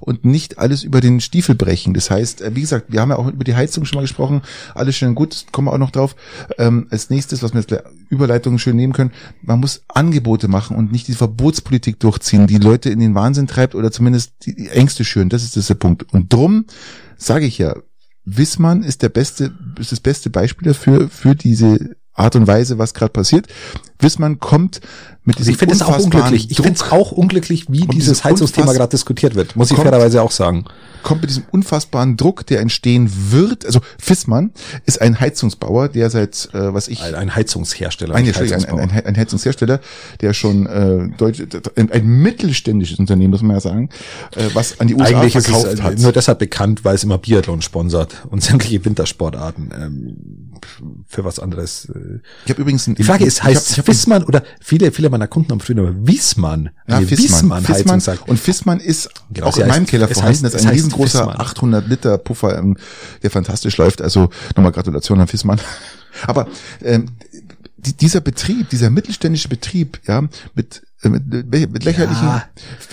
und nicht alles über den Stiefel brechen. Das heißt, äh, wie gesagt, wir haben ja auch über die Heizung schon mal gesprochen. Alles schön und gut, kommen wir auch noch drauf. Ähm, als nächstes, was wir jetzt Überleitungen schön nehmen können, man muss Angebote machen und nicht die Verbotspolitik durchziehen, die Leute in den Wahnsinn treibt oder zumindest die Ängste schüren. Das ist das der Punkt. Und drum sage ich ja, Wissmann ist der beste, ist das beste Beispiel dafür, für diese Art und Weise, was gerade passiert. Wissmann kommt mit Also diesem ich finde es auch unfassbaren unglücklich. Ich Druck, finde es auch unglücklich, wie dieses Heizungsthema gerade diskutiert wird. Muss ich Kommt- fairerweise auch sagen. kommt mit diesem unfassbaren Druck, der entstehen wird. Also Fissmann ist ein Heizungsbauer, der seit, äh, was ich, Ein, ein Heizungshersteller. ein, nicht ein, ein, Heizungsbauer. ein, Heizungshersteller, der schon äh, Deutsch, ein, ein mittelständisches Unternehmen, muss man ja sagen, äh, was an die USA Eigentlich ist verkauft es äh, hat. nur deshalb bekannt, weil es immer Biathlon sponsert und sämtliche Wintersportarten. Ähm, für was anderes. Äh. Ich habe übrigens ein, Die Frage ist, ich hab- heißt ich hab- Wissmann oder viele, viele meiner Kunden haben früher immer Wiesmann, Ja. Wissmann-Heizung Fissmann. sagt. Und Fissmann ist Genau, auch in meinem Keller vorhanden. heißt- das ist ein riesengroßer Fissmann. 800 Liter Puffer, ähm, der fantastisch läuft. Also nochmal Gratulation an Fissmann. Aber ähm, die, dieser Betrieb, dieser mittelständische Betrieb, ja, mit äh, mit, mit lächerlichen, Ja.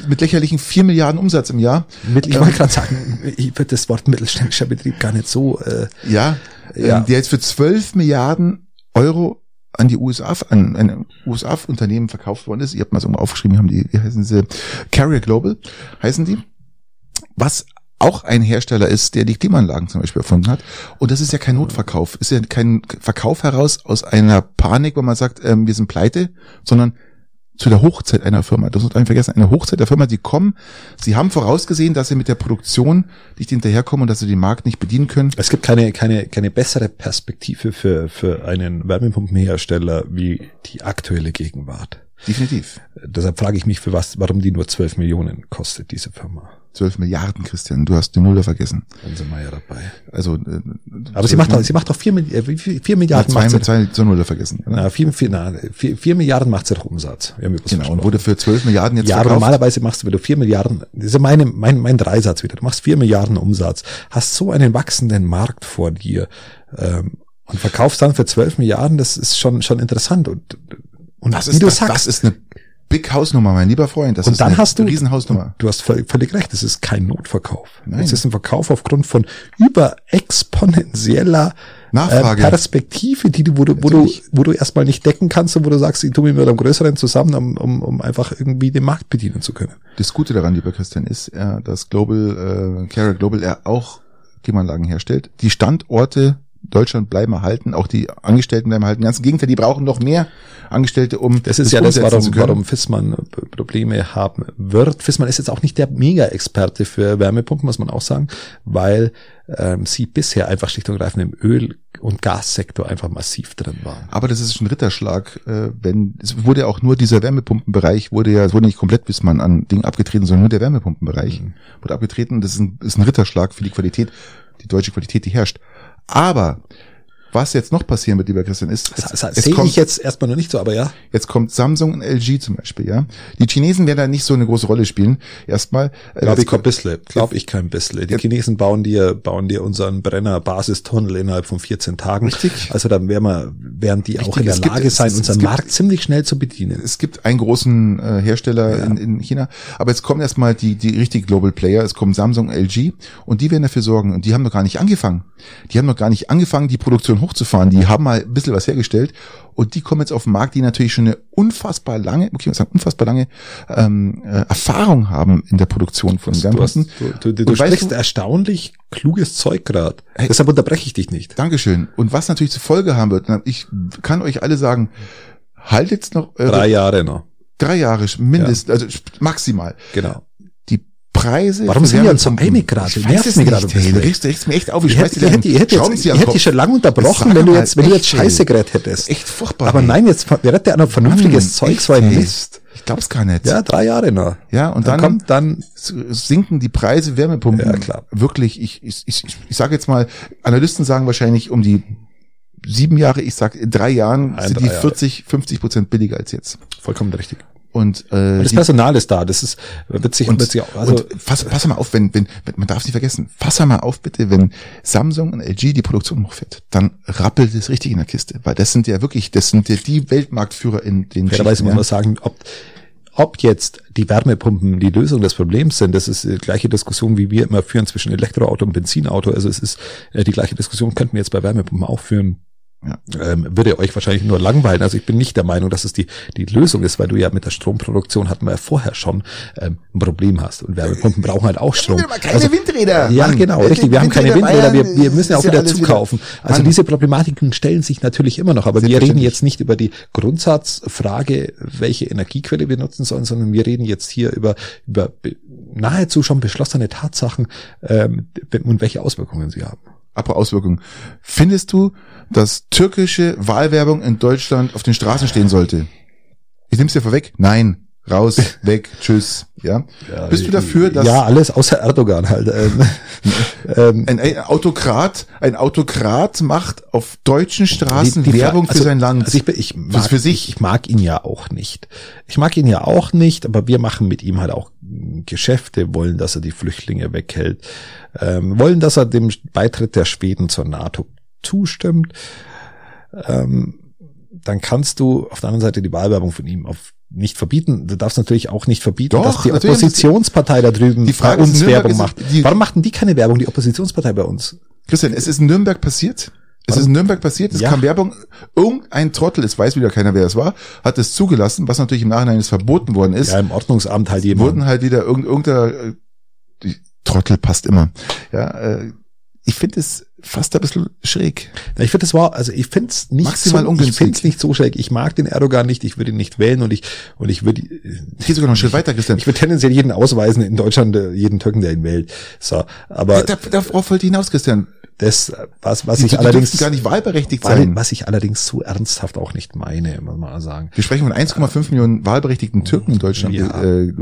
mit lächerlichen vier Milliarden Umsatz im Jahr. Mit, ich ähm, wollte gerade sagen, ich würde das Wort mittelständischer Betrieb gar nicht so. Äh, Ja, Ja. Ähm, der jetzt für 12 Milliarden Euro an die USA, an ein USA-Unternehmen verkauft worden ist. Ihr habt mal so mal aufgeschrieben, haben die, wie heißen sie? Carrier Global heißen die. Was auch ein Hersteller ist, der die Klimaanlagen zum Beispiel erfunden hat. Und das ist ja kein Notverkauf. Ist ja kein Verkauf heraus aus einer Panik, wo man sagt, ähm, wir sind pleite, sondern zu der Hochzeit einer Firma. Das muss man vergessen. Eine Hochzeit der Firma, die kommen, sie haben vorausgesehen, dass sie mit der Produktion nicht hinterherkommen und dass sie den Markt nicht bedienen können. es gibt keine, keine, keine bessere Perspektive für, für einen Wärmepumpenhersteller wie die aktuelle Gegenwart. Definitiv. Deshalb frage ich mich, für was, warum die nur 12 Millionen kostet, diese Firma. 12 Milliarden, Christian. Du hast die Null da vergessen. Dann sind wir ja dabei. Also, äh, Aber sie macht doch, sie macht doch 4, Milli- äh, wie viel- 4 ja, Milliarden sie. zwei zur Null da vergessen. Oder? Na, 4, 4, na, 4, 4 Milliarden macht sie doch Umsatz. Wir haben genau. Und wurde für 12 Milliarden jetzt Ja, aber verkauft. normalerweise machst du, wenn du 4 Milliarden, das ist ja meine, mein, mein Dreisatz wieder, du machst 4 Milliarden Umsatz, hast so einen wachsenden Markt vor dir ähm, und verkaufst dann für 12 Milliarden, das ist schon, schon interessant. Und, und das wie ist, du das, sagst, das ist eine Big Hausnummer, mein lieber Freund. Das und ist dann eine hast du, Riesenhausnummer. du hast völlig, völlig recht, es ist kein Notverkauf. Nein. Es ist ein Verkauf aufgrund von überexponentieller Nachfrage. äh, Perspektive, die du, wo du, wo du, wo du erstmal nicht decken kannst und wo du sagst, ich tue mich mit einem größeren zusammen, um, um, um einfach irgendwie den Markt bedienen zu können. Das Gute daran, lieber Christian, ist, äh, dass Global, äh, Carrier Global er auch Klimaanlagen herstellt. Die Standorte Deutschland bleiben erhalten, auch die Angestellten bleiben erhalten. Ganz im Gegenteil, die brauchen noch mehr Angestellte, um Das ist ja das, warum, warum Fissmann Probleme haben wird. Fissmann ist jetzt auch nicht der Mega-Experte für Wärmepumpen, muss man auch sagen, weil ähm, sie bisher einfach schlicht und greifend im Öl- und Gassektor einfach massiv drin waren. Aber das ist ein Ritterschlag, äh, wenn es wurde ja auch nur dieser Wärmepumpenbereich wurde ja, es wurde nicht komplett Wissmann an Ding abgetreten, sondern nur der Wärmepumpenbereich Mhm. wurde abgetreten. Das ist ein, ist ein Ritterschlag für die Qualität, die deutsche Qualität, die herrscht. Aber was jetzt noch passieren wird, lieber Christian, ist, Das, es, das es sehe kommt, ich jetzt erstmal noch nicht so, aber ja. jetzt kommt Samsung und LG zum Beispiel, ja. Die Chinesen werden da nicht so eine große Rolle spielen. Erstmal. äh, Glaube jetzt ich kein bisschen. Glaube ich kein bisschen. Die Chinesen bauen dir, bauen dir unseren Brenner-Basistunnel innerhalb von 14 Tagen. Richtig. Also dann werden wir, werden die auch Richtig, in der es Lage es- sein, es- es unseren gibt- Markt ziemlich schnell zu bedienen. es gibt einen großen äh, Hersteller Ja. in, in China, aber jetzt kommen erstmal die, die richtig Global Player, es kommen Samsung, LG und die werden dafür sorgen und die haben noch gar nicht angefangen. Die haben noch gar nicht angefangen, die Produktion hochzufahren. Die haben mal ein bisschen was hergestellt und die kommen jetzt auf den Markt, die natürlich schon eine unfassbar lange, okay, man sagen, unfassbar lange ähm, äh, Erfahrung haben in der Produktion von Du, Wärmepumpen. du, du, du weißt sprichst du- erstaunlich kluges Zeug gerade. Hey. Deshalb unterbreche ich dich nicht. Dankeschön. Und was natürlich zur Folge haben wird, ich kann euch alle sagen, haltet noch Drei Jahre noch. drei Jahre mindestens, also maximal. Genau. Preise. Warum sind wir uns so einig gerade? Ich weiß es gerade nicht, ein hey, du regst, regst mir echt auf. Ich Ich hätte, ich hätte, ich hätte, jetzt, ich hätte dich schon lange unterbrochen, wenn du jetzt, wenn du jetzt echt, Scheiße geredet hättest. Echt furchtbar. Aber nein, jetzt redet der einer vernünftiges Zeug, echt, so ein. Mist. Ich glaub's gar nicht. Ja, drei Jahre noch. Ja, und dann, dann- kommt dann, sinken die Preise Wärmepumpen. Ja, klar. Wirklich, ich, ich, ich, ich sage jetzt mal, Analysten sagen wahrscheinlich um die sieben Jahre, ich sag in drei Jahren Ein, sind drei die Jahre. 40, 50 Prozent billiger als jetzt. vollkommen richtig. Und, äh, Das Personal ist da, das ist, wird sich, und, sich auch, also, und fass, pass mal auf, wenn, wenn, wenn man darf es nicht vergessen, fass mal auf bitte, wenn Samsung und LG die Produktion hochfährt, dann rappelt es richtig in der Kiste, weil das sind ja wirklich, das sind ja die Weltmarktführer in den fairerweise muss man sagen, ob, ob jetzt die Wärmepumpen die Lösung des Problems sind, das ist die gleiche Diskussion, wie wir immer führen zwischen Elektroauto und Benzinauto. Also es ist äh, die gleiche Diskussion, könnten wir jetzt bei Wärmepumpen auch führen. Ja. Ähm, würde euch wahrscheinlich nur langweilen. Also ich bin nicht der Meinung, dass es die, die Lösung ist, weil du ja mit der Stromproduktion hatten wir ja vorher schon ähm, ein Problem hast. Und Wärmepumpen brauchen halt auch Strom. Keine Also, Windräder. ja, Mann. genau, richtig. Wir haben keine Windräder, wir, wir müssen ja auch wieder zukaufen. Also Mann. diese Problematiken stellen sich natürlich immer noch, aber wir reden jetzt nicht über die Grundsatzfrage, welche Energiequelle wir nutzen sollen, sondern wir reden jetzt hier über, über be- nahezu schon beschlossene Tatsachen ähm, und welche Auswirkungen sie haben. Apropos Auswirkungen. Findest du, dass türkische Wahlwerbung in Deutschland auf den Straßen stehen sollte? Ich nehm's dir vorweg. Nein. Raus, weg, tschüss. Ja. Bist du dafür, dass Ja, alles außer Erdogan halt. Ähm, ähm, ein, ein Autokrat, ein Autokrat macht auf deutschen Straßen Die- die Werbung für also- sein Land? Also ich, ich mag, für sich. Ich mag ihn ja auch nicht. Ich mag ihn ja auch nicht, aber wir machen mit ihm halt auch Geschäfte, wollen, dass er die Flüchtlinge weghält, ähm, wollen, dass er dem Beitritt der Schweden zur NATO zustimmt. Ähm, dann kannst du auf der anderen Seite die Wahlwerbung von ihm auf nicht verbieten. Du darfst natürlich auch nicht verbieten, Doch, dass die. Oppositionspartei da drüben Die Frage bei uns Werbung macht. Warum machten die keine Werbung, die Oppositionspartei bei uns? Christian, es ist in Nürnberg passiert. Es ist in Nürnberg passiert, es Ja. kam Werbung, irgendein Trottel, es weiß wieder keiner, wer es war, hat es zugelassen, was natürlich im Nachhinein jetzt verboten worden ist. Ja, im Ordnungsamt halt jemand. wurden halt wieder irgend, irgendeiner äh, die Trottel passt immer. Ja, äh, ich finde es fast ein bisschen schräg. Ja, Ich finde, das war, also ich finde es nicht Maximal so, ich finde es nicht so schräg. Ich mag den Erdogan nicht, ich würde ihn nicht wählen und ich, und ich würde, Ich gehe sogar noch einen Schritt weiter, Christian. ich würde tendenziell jeden ausweisen in Deutschland, äh, jeden Türken, der ihn wählt. So, aber da, darauf wollte ich hinaus, Christian. Das, was, was Die, ich die allerdings, gar nicht wahlberechtigt sein. was ich allerdings so ernsthaft auch nicht meine, muss man mal sagen. Wir sprechen von 1,5 Millionen wahlberechtigten Türken in Deutschland, Ja. äh,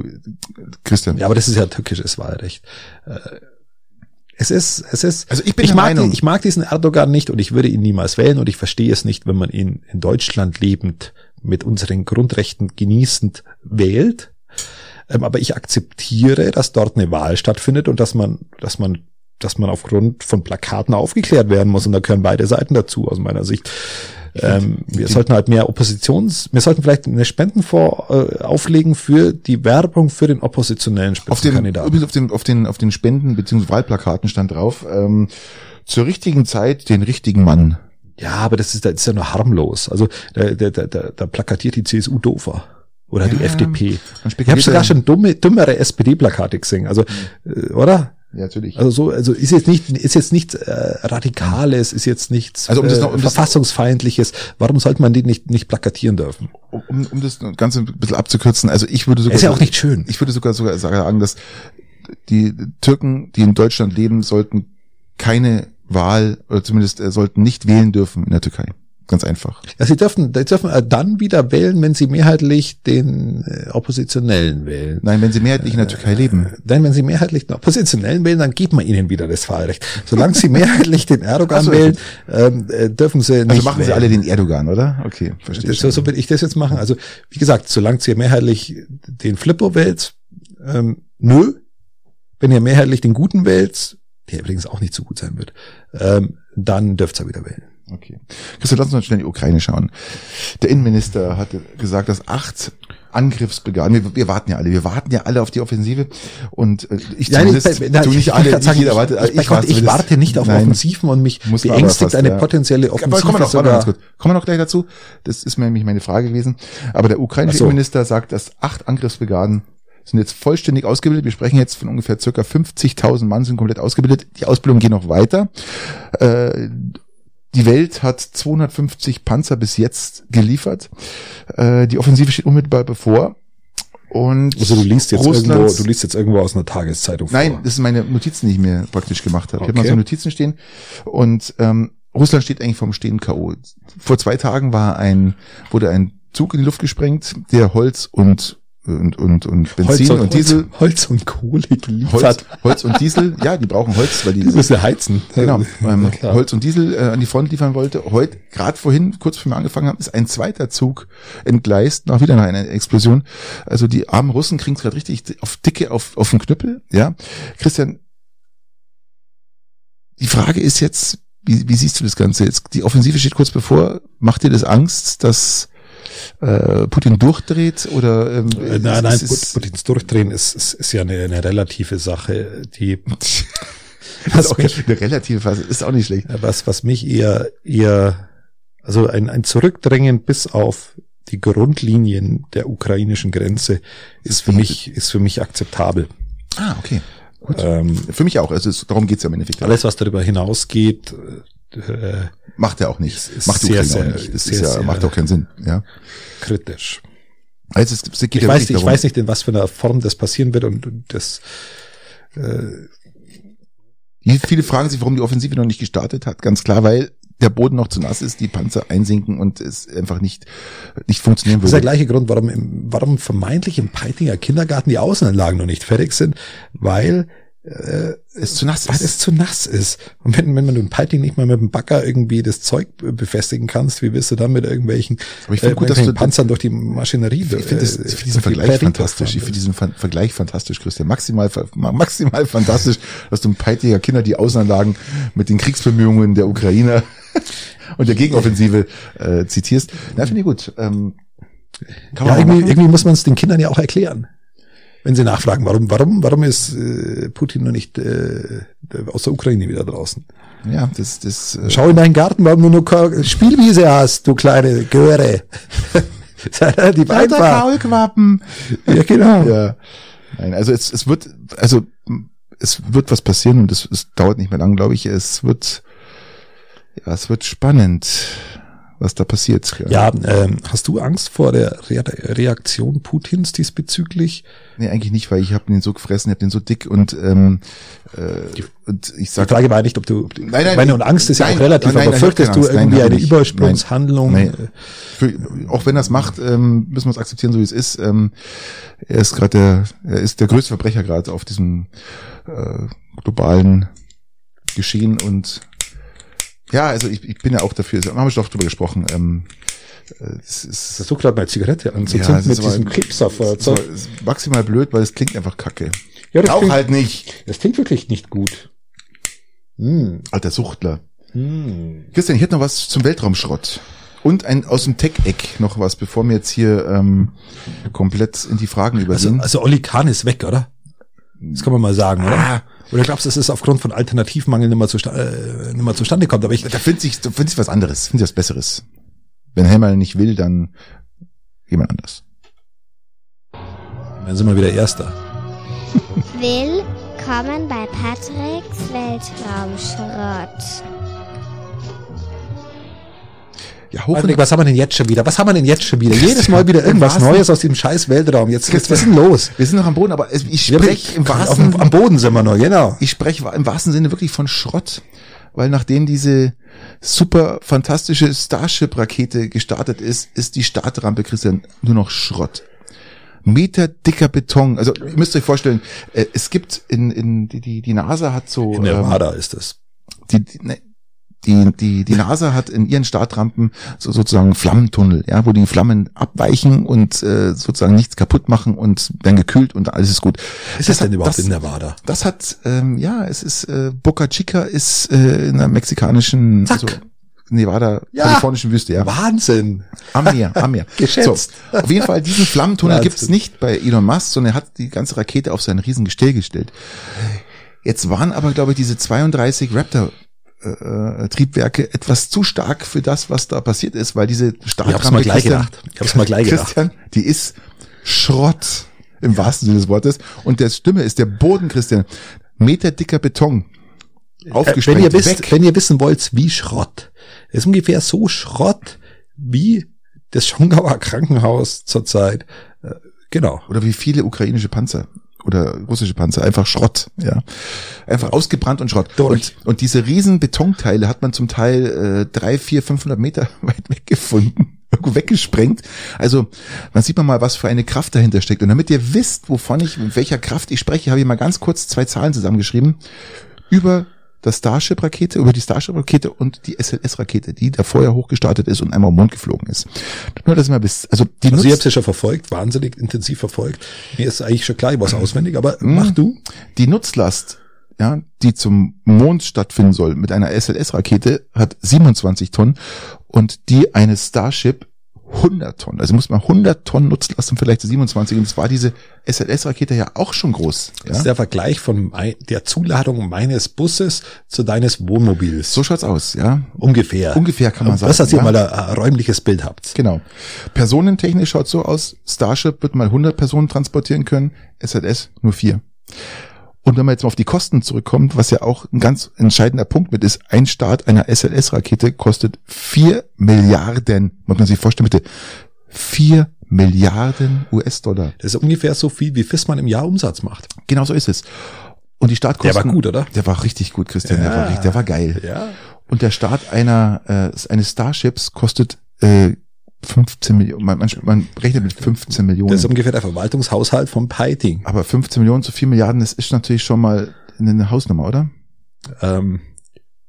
Christian. Ja, aber das ist ja türkisches Wahlrecht. Äh, Es ist, es ist, Also ich bin ich mag, Meinung- ich mag diesen Erdogan nicht und ich würde ihn niemals wählen und ich verstehe es nicht, wenn man ihn in Deutschland lebend mit unseren Grundrechten genießend wählt. Ähm, aber ich akzeptiere, dass dort eine Wahl stattfindet und dass man, dass man, dass man aufgrund von Plakaten aufgeklärt werden muss und da gehören beide Seiten dazu aus meiner Sicht. Ähm, wir sollten halt mehr Oppositions, wir sollten vielleicht eine Spendenfonds äh, auflegen für die Werbung für den oppositionellen Auf den, Spitzenkandidaten. auf den, auf den, auf den Spenden bzw. Wahlplakaten stand drauf, ähm, zur richtigen Zeit den richtigen Mann. Ja, aber das ist, das ist ja nur harmlos. Also da, da, da, da plakatiert die CSU doofer. Oder die Ja, FDP. man Ich habe sogar schon dumme, dümmere SPD-Plakate gesehen. Also, äh, oder? Ja, natürlich. Also so, also ist jetzt nicht, ist jetzt nichts äh, Radikales, ist jetzt nichts Also um das äh, noch- um das- Verfassungsfeindliches. Warum sollte man die nicht, nicht plakatieren dürfen? um, um das Ganze ein bisschen abzukürzen, also ich würde sogar Ist ja auch nicht schön. Ich würde sogar sogar sagen, dass die Türken, die in Deutschland leben, sollten keine Wahl oder zumindest äh, sollten nicht wählen dürfen in der Türkei. Ganz einfach. Ja, sie dürfen, sie dürfen äh, dann wieder wählen, wenn sie mehrheitlich den äh, Oppositionellen wählen. Nein, wenn sie mehrheitlich in der Türkei leben. Denn wenn sie mehrheitlich den Oppositionellen wählen, dann gibt man ihnen wieder das Wahlrecht. Solange sie mehrheitlich den Erdogan so. wählen, ähm, äh, dürfen sie nicht Also machen sie wählen. alle den Erdogan, oder? Okay, verstehe. Das, so, so will ich das jetzt machen. Also, wie gesagt, solange ihr mehrheitlich den Flippo wählt, ähm, nö. Wenn ihr mehrheitlich den Guten wählt, der übrigens auch nicht so gut sein wird, ähm, dann dürft ihr wieder wählen. Okay. Christian, lass uns mal schnell in die Ukraine schauen. Der Innenminister hatte gesagt, dass acht Angriffsbrigaden, wir, wir warten ja alle, wir warten ja alle auf die Offensive und äh, ich Ja, zumindest, ich, nein, du ich, nicht ich, alle, ich, nicht jeder wartet, ich, ich, war's ich, zumindest. warte nicht auf Nein. Offensiven und mich aber beängstigt fast, eine ja. potenzielle Aber Offensive kommen wir noch, warte sogar. ganz kurz. Kommen wir noch gleich dazu. Das ist mir nämlich meine Frage gewesen. Aber der ukrainische so. Innenminister sagt, dass acht Angriffsbrigaden sind jetzt vollständig ausgebildet. Wir sprechen jetzt von ungefähr circa 50.000 Mann sind komplett ausgebildet. Die Ausbildung geht noch weiter. Äh, die Welt hat 250 Panzer bis jetzt geliefert. Äh, die Offensive steht unmittelbar bevor. Und Also du liest jetzt Russlands- irgendwo, du liest jetzt irgendwo aus einer Tageszeitung Nein, vor. das sind meine Notizen, die ich mir praktisch gemacht habe. Ich habe Okay. mal so Notizen stehen und ähm, Russland steht eigentlich vom Stehen K.O. Vor zwei Tagen war ein, wurde ein Zug in die Luft gesprengt, der Holz und und, und, und Benzin und, Diesel, Holz und Kohle geliefert. Holz, Holz und Diesel, ja, die brauchen Holz, weil die Die müssen ja heizen. Genau, ähm, klar. Holz und Diesel äh, an die Front liefern wollte. Heute, gerade vorhin, kurz bevor wir angefangen haben, ist ein zweiter Zug entgleist, nach wieder nach einer Explosion. Also die armen Russen kriegen es gerade richtig auf Dicke, auf, auf den Knüppel. Ja, Christian, die Frage ist jetzt, wie, wie siehst du das Ganze jetzt? Die Offensive steht kurz bevor. Macht dir das Angst, dass äh, Putin durchdreht oder ähm, Äh, Nein, nein, ist- Putins Durchdrehen ist, ist, ist ja eine, eine relative Sache, die was okay, eine relative Phase ist auch nicht schlecht. was, was mich eher, eher, also ein, ein Zurückdrängen bis auf die Grundlinien der ukrainischen Grenze ist für mich, ist für mich akzeptabel. Ah, okay. Gut. Ähm, Für mich auch. Also es, darum geht's ja im Endeffekt. alles, was darüber hinausgeht, äh, Macht er auch nicht. macht die sehr, Ukraine sehr- auch nicht. Das sehr, ist ja, macht auch keinen Sinn. Ja. kritisch. Also es, es geht Ich ja weiß, nicht, ich weiß nicht, in was für einer Form das passieren wird und, und das, äh, Viele fragen sich, warum die Offensive noch nicht gestartet hat. Ganz klar, weil der Boden noch zu nass ist, die Panzer einsinken und es einfach nicht, nicht funktionieren Das ist der würde. gleiche Grund, warum, im, warum vermeintlich im Peitinger Kindergarten die Außenanlagen noch nicht fertig sind, weil äh, Es zu nass weil ist. es zu nass ist. Und wenn, wenn man im Peiting nicht mal mit dem Bagger irgendwie das Zeug be- befestigen kannst, wie willst du dann mit irgendwelchen, Aber ich find gut, dass du- Panzern durch die Maschinerie Ich finde äh, ich finde diesen Vergleich fantastisch. Ich finde diesen Ver- Vergleich fantastisch, Christian. Maximal, maximal fantastisch, dass du im Peitiger Kinder die Außenanlagen mit den Kriegsbemühungen der Ukrainer und der Gegenoffensive äh, zitierst. Na, finde ich gut. Ähm, Ja, irgendwie, machen. irgendwie muss man es den Kindern ja auch erklären. Wenn sie nachfragen, warum, warum, warum ist äh, Putin noch nicht äh, aus der Ukraine wieder draußen? Ja, das, das, äh, Schau in deinen Garten, warum du nur Spielwiese hast, du kleine Göre. Sei relativ einfach. Kaulquappen. Ja, genau. Ja. Nein, also es, es wird, also es wird was passieren und es, es dauert nicht mehr lang, glaube ich. Es wird, ja, es wird spannend, was da passiert. Ja, ähm, hast du Angst vor der Re Reaktion Putins diesbezüglich? Nee, eigentlich nicht, weil ich habe den so gefressen, ich habe den so dick und ähm, äh, und ich Die sag Frage war nicht, ob du, Nein, nein, meine, und Angst ist ja nein, auch relativ, nein, aber nein, fürchtest du Angst. Irgendwie eine ich nicht. Übersprungshandlung? Nein. Für, auch wenn er es macht, ähm, müssen wir es akzeptieren, so wie es ist. Ähm, er ist gerade der, er ist der größte Verbrecher gerade auf diesem äh, globalen Geschehen und ja, also ich, ich bin ja auch dafür, da haben wir schon oft drüber gesprochen. Ähm, äh, es ist, Versuch gerade mal Zigarette Ja, anzuzünden es mit diesem so, ist maximal blöd, weil es klingt einfach kacke. Ja, das Auch klingt, halt nicht, das klingt wirklich nicht gut. Hm. alter Suchtler. Hm. Christian, ich hätte noch was zum Weltraumschrott. Und ein aus dem Tech-Eck noch was, bevor wir jetzt hier ähm, komplett in die Fragen Also, übergehen. also Olli Kahn ist weg, oder? Das kann man mal sagen? Ah. Oder glaubst du, dass es aufgrund von Alternativmangel nicht mehr, zusta äh, nicht mehr zustande kommt? Aber ich, da findet sich, da findet sich was anderes, findet sich was Besseres. Wenn Helmer nicht will, dann jemand anders. dann sind wir wieder Erster. Willkommen bei Patricks Weltraumschrott. Ja, Patrick, was haben wir denn jetzt schon wieder? Was haben wir denn jetzt schon wieder? Jedes Mal wieder irgendwas Neues aus dem scheiß Weltraum. Jetzt, jetzt was ist denn los? Wir sind noch am Boden, aber ich spreche im wahrsten, am Boden sind wir noch, genau. ich spreche im wahrsten Sinne wirklich von Schrott, weil nachdem diese super fantastische Starship-Rakete gestartet ist, ist die Startrampe, Christian, nur noch Schrott. Meter dicker Beton. Also ihr müsst euch vorstellen, äh, es gibt in, in die, die, NASA hat so In Nevada ist es. die, die, ne, die, die, die NASA hat in ihren Startrampen so sozusagen Flammentunnel, ja, wo die Flammen abweichen und äh, sozusagen nichts kaputt machen und werden gekühlt und alles ist gut. Ist es denn hat- überhaupt das, in Nevada? Das hat, ähm, ja, es ist, äh, Boca Chica ist äh, in der mexikanischen, Zack. also Nevada, Ja. kalifornischen Wüste, ja. Wahnsinn. Am Meer, am Meer. Geschätzt. So, auf jeden Fall, diesen Flammentunnel gibt's nicht bei Elon Musk, sondern er hat die ganze Rakete auf sein Riesengestell gestellt. Jetzt waren aber, glaube ich, diese 32 Raptor äh, äh, Triebwerke etwas zu stark für das, was da passiert ist, weil diese Startrampe, Ich hab's mal gleich Christian, gedacht. Ich hab's mal gleich gedacht. Christian, die ist Schrott im wahrsten Sinne des Wortes. Und der Stimme ist der Boden, Christian, Meter dicker Beton. Äh, Aufgesprengt, wenn ihr wisst, weg. wenn ihr wissen wollt, wie Schrott. ist ungefähr so Schrott wie das Schongauer Krankenhaus zurzeit. Äh, Genau. Oder wie viele ukrainische Panzer oder russische Panzer, einfach Schrott, ja. Einfach ausgebrannt und Schrott. Durch. Und, und diese riesen Betonteile hat man zum Teil äh, drei, vier, 500 Meter weit weggefunden, irgendwo weggesprengt. Also man sieht man mal, was für eine Kraft dahinter steckt. Und damit ihr wisst, wovon ich, mit welcher Kraft ich spreche, habe ich mal ganz kurz zwei Zahlen zusammengeschrieben. Über das Starship-Rakete, über die Starship-Rakete und die SLS-Rakete, die da vorher hochgestartet ist und einmal Mond geflogen ist. Nur, dass ihr mal wisst, also die Also ich habe ja schon verfolgt, wahnsinnig intensiv verfolgt. Mir ist eigentlich schon klar, ich weiß auswendig, aber Mhm. mach du. Die Nutzlast, ja, die zum Mond stattfinden soll mit einer SLS-Rakete, hat 27 Tonnen und die eines Starship 100 Tonnen. Also muss man 100 Tonnen Nutzlast im Vergleich zu 27. Und das war diese SLS-Rakete ja auch schon groß. Das ist Ja? der Vergleich von der Zuladung meines Busses zu deines Wohnmobils. So schaut's aus, ja. ungefähr. Ungefähr kann man sagen, Das, dass ihr ja. mal ein, ein räumliches Bild habt. Genau. Personentechnisch schaut so aus, Starship wird mal 100 Personen transportieren können, SLS nur vier. Und wenn man jetzt mal auf die Kosten zurückkommt, was ja auch ein ganz entscheidender Punkt mit ist, ein Start einer SLS-Rakete kostet vier Milliarden, man sich vorstellen bitte, vier Milliarden US-Dollar. Das ist ungefähr so viel, wie Fissmann im Jahr Umsatz macht. Genau so ist es. Und die Startkosten. Der war gut, oder? Der war richtig gut, Christian. Der, war, richtig- der war geil. Ja. Und der Start einer äh, eines Starships kostet äh, 15 Millionen. Man, man, man rechnet mit 15 Millionen. Das ist ungefähr der Verwaltungshaushalt vom Piting. Aber 15 Millionen zu 4 Milliarden, das ist natürlich schon mal eine Hausnummer, oder? Ähm,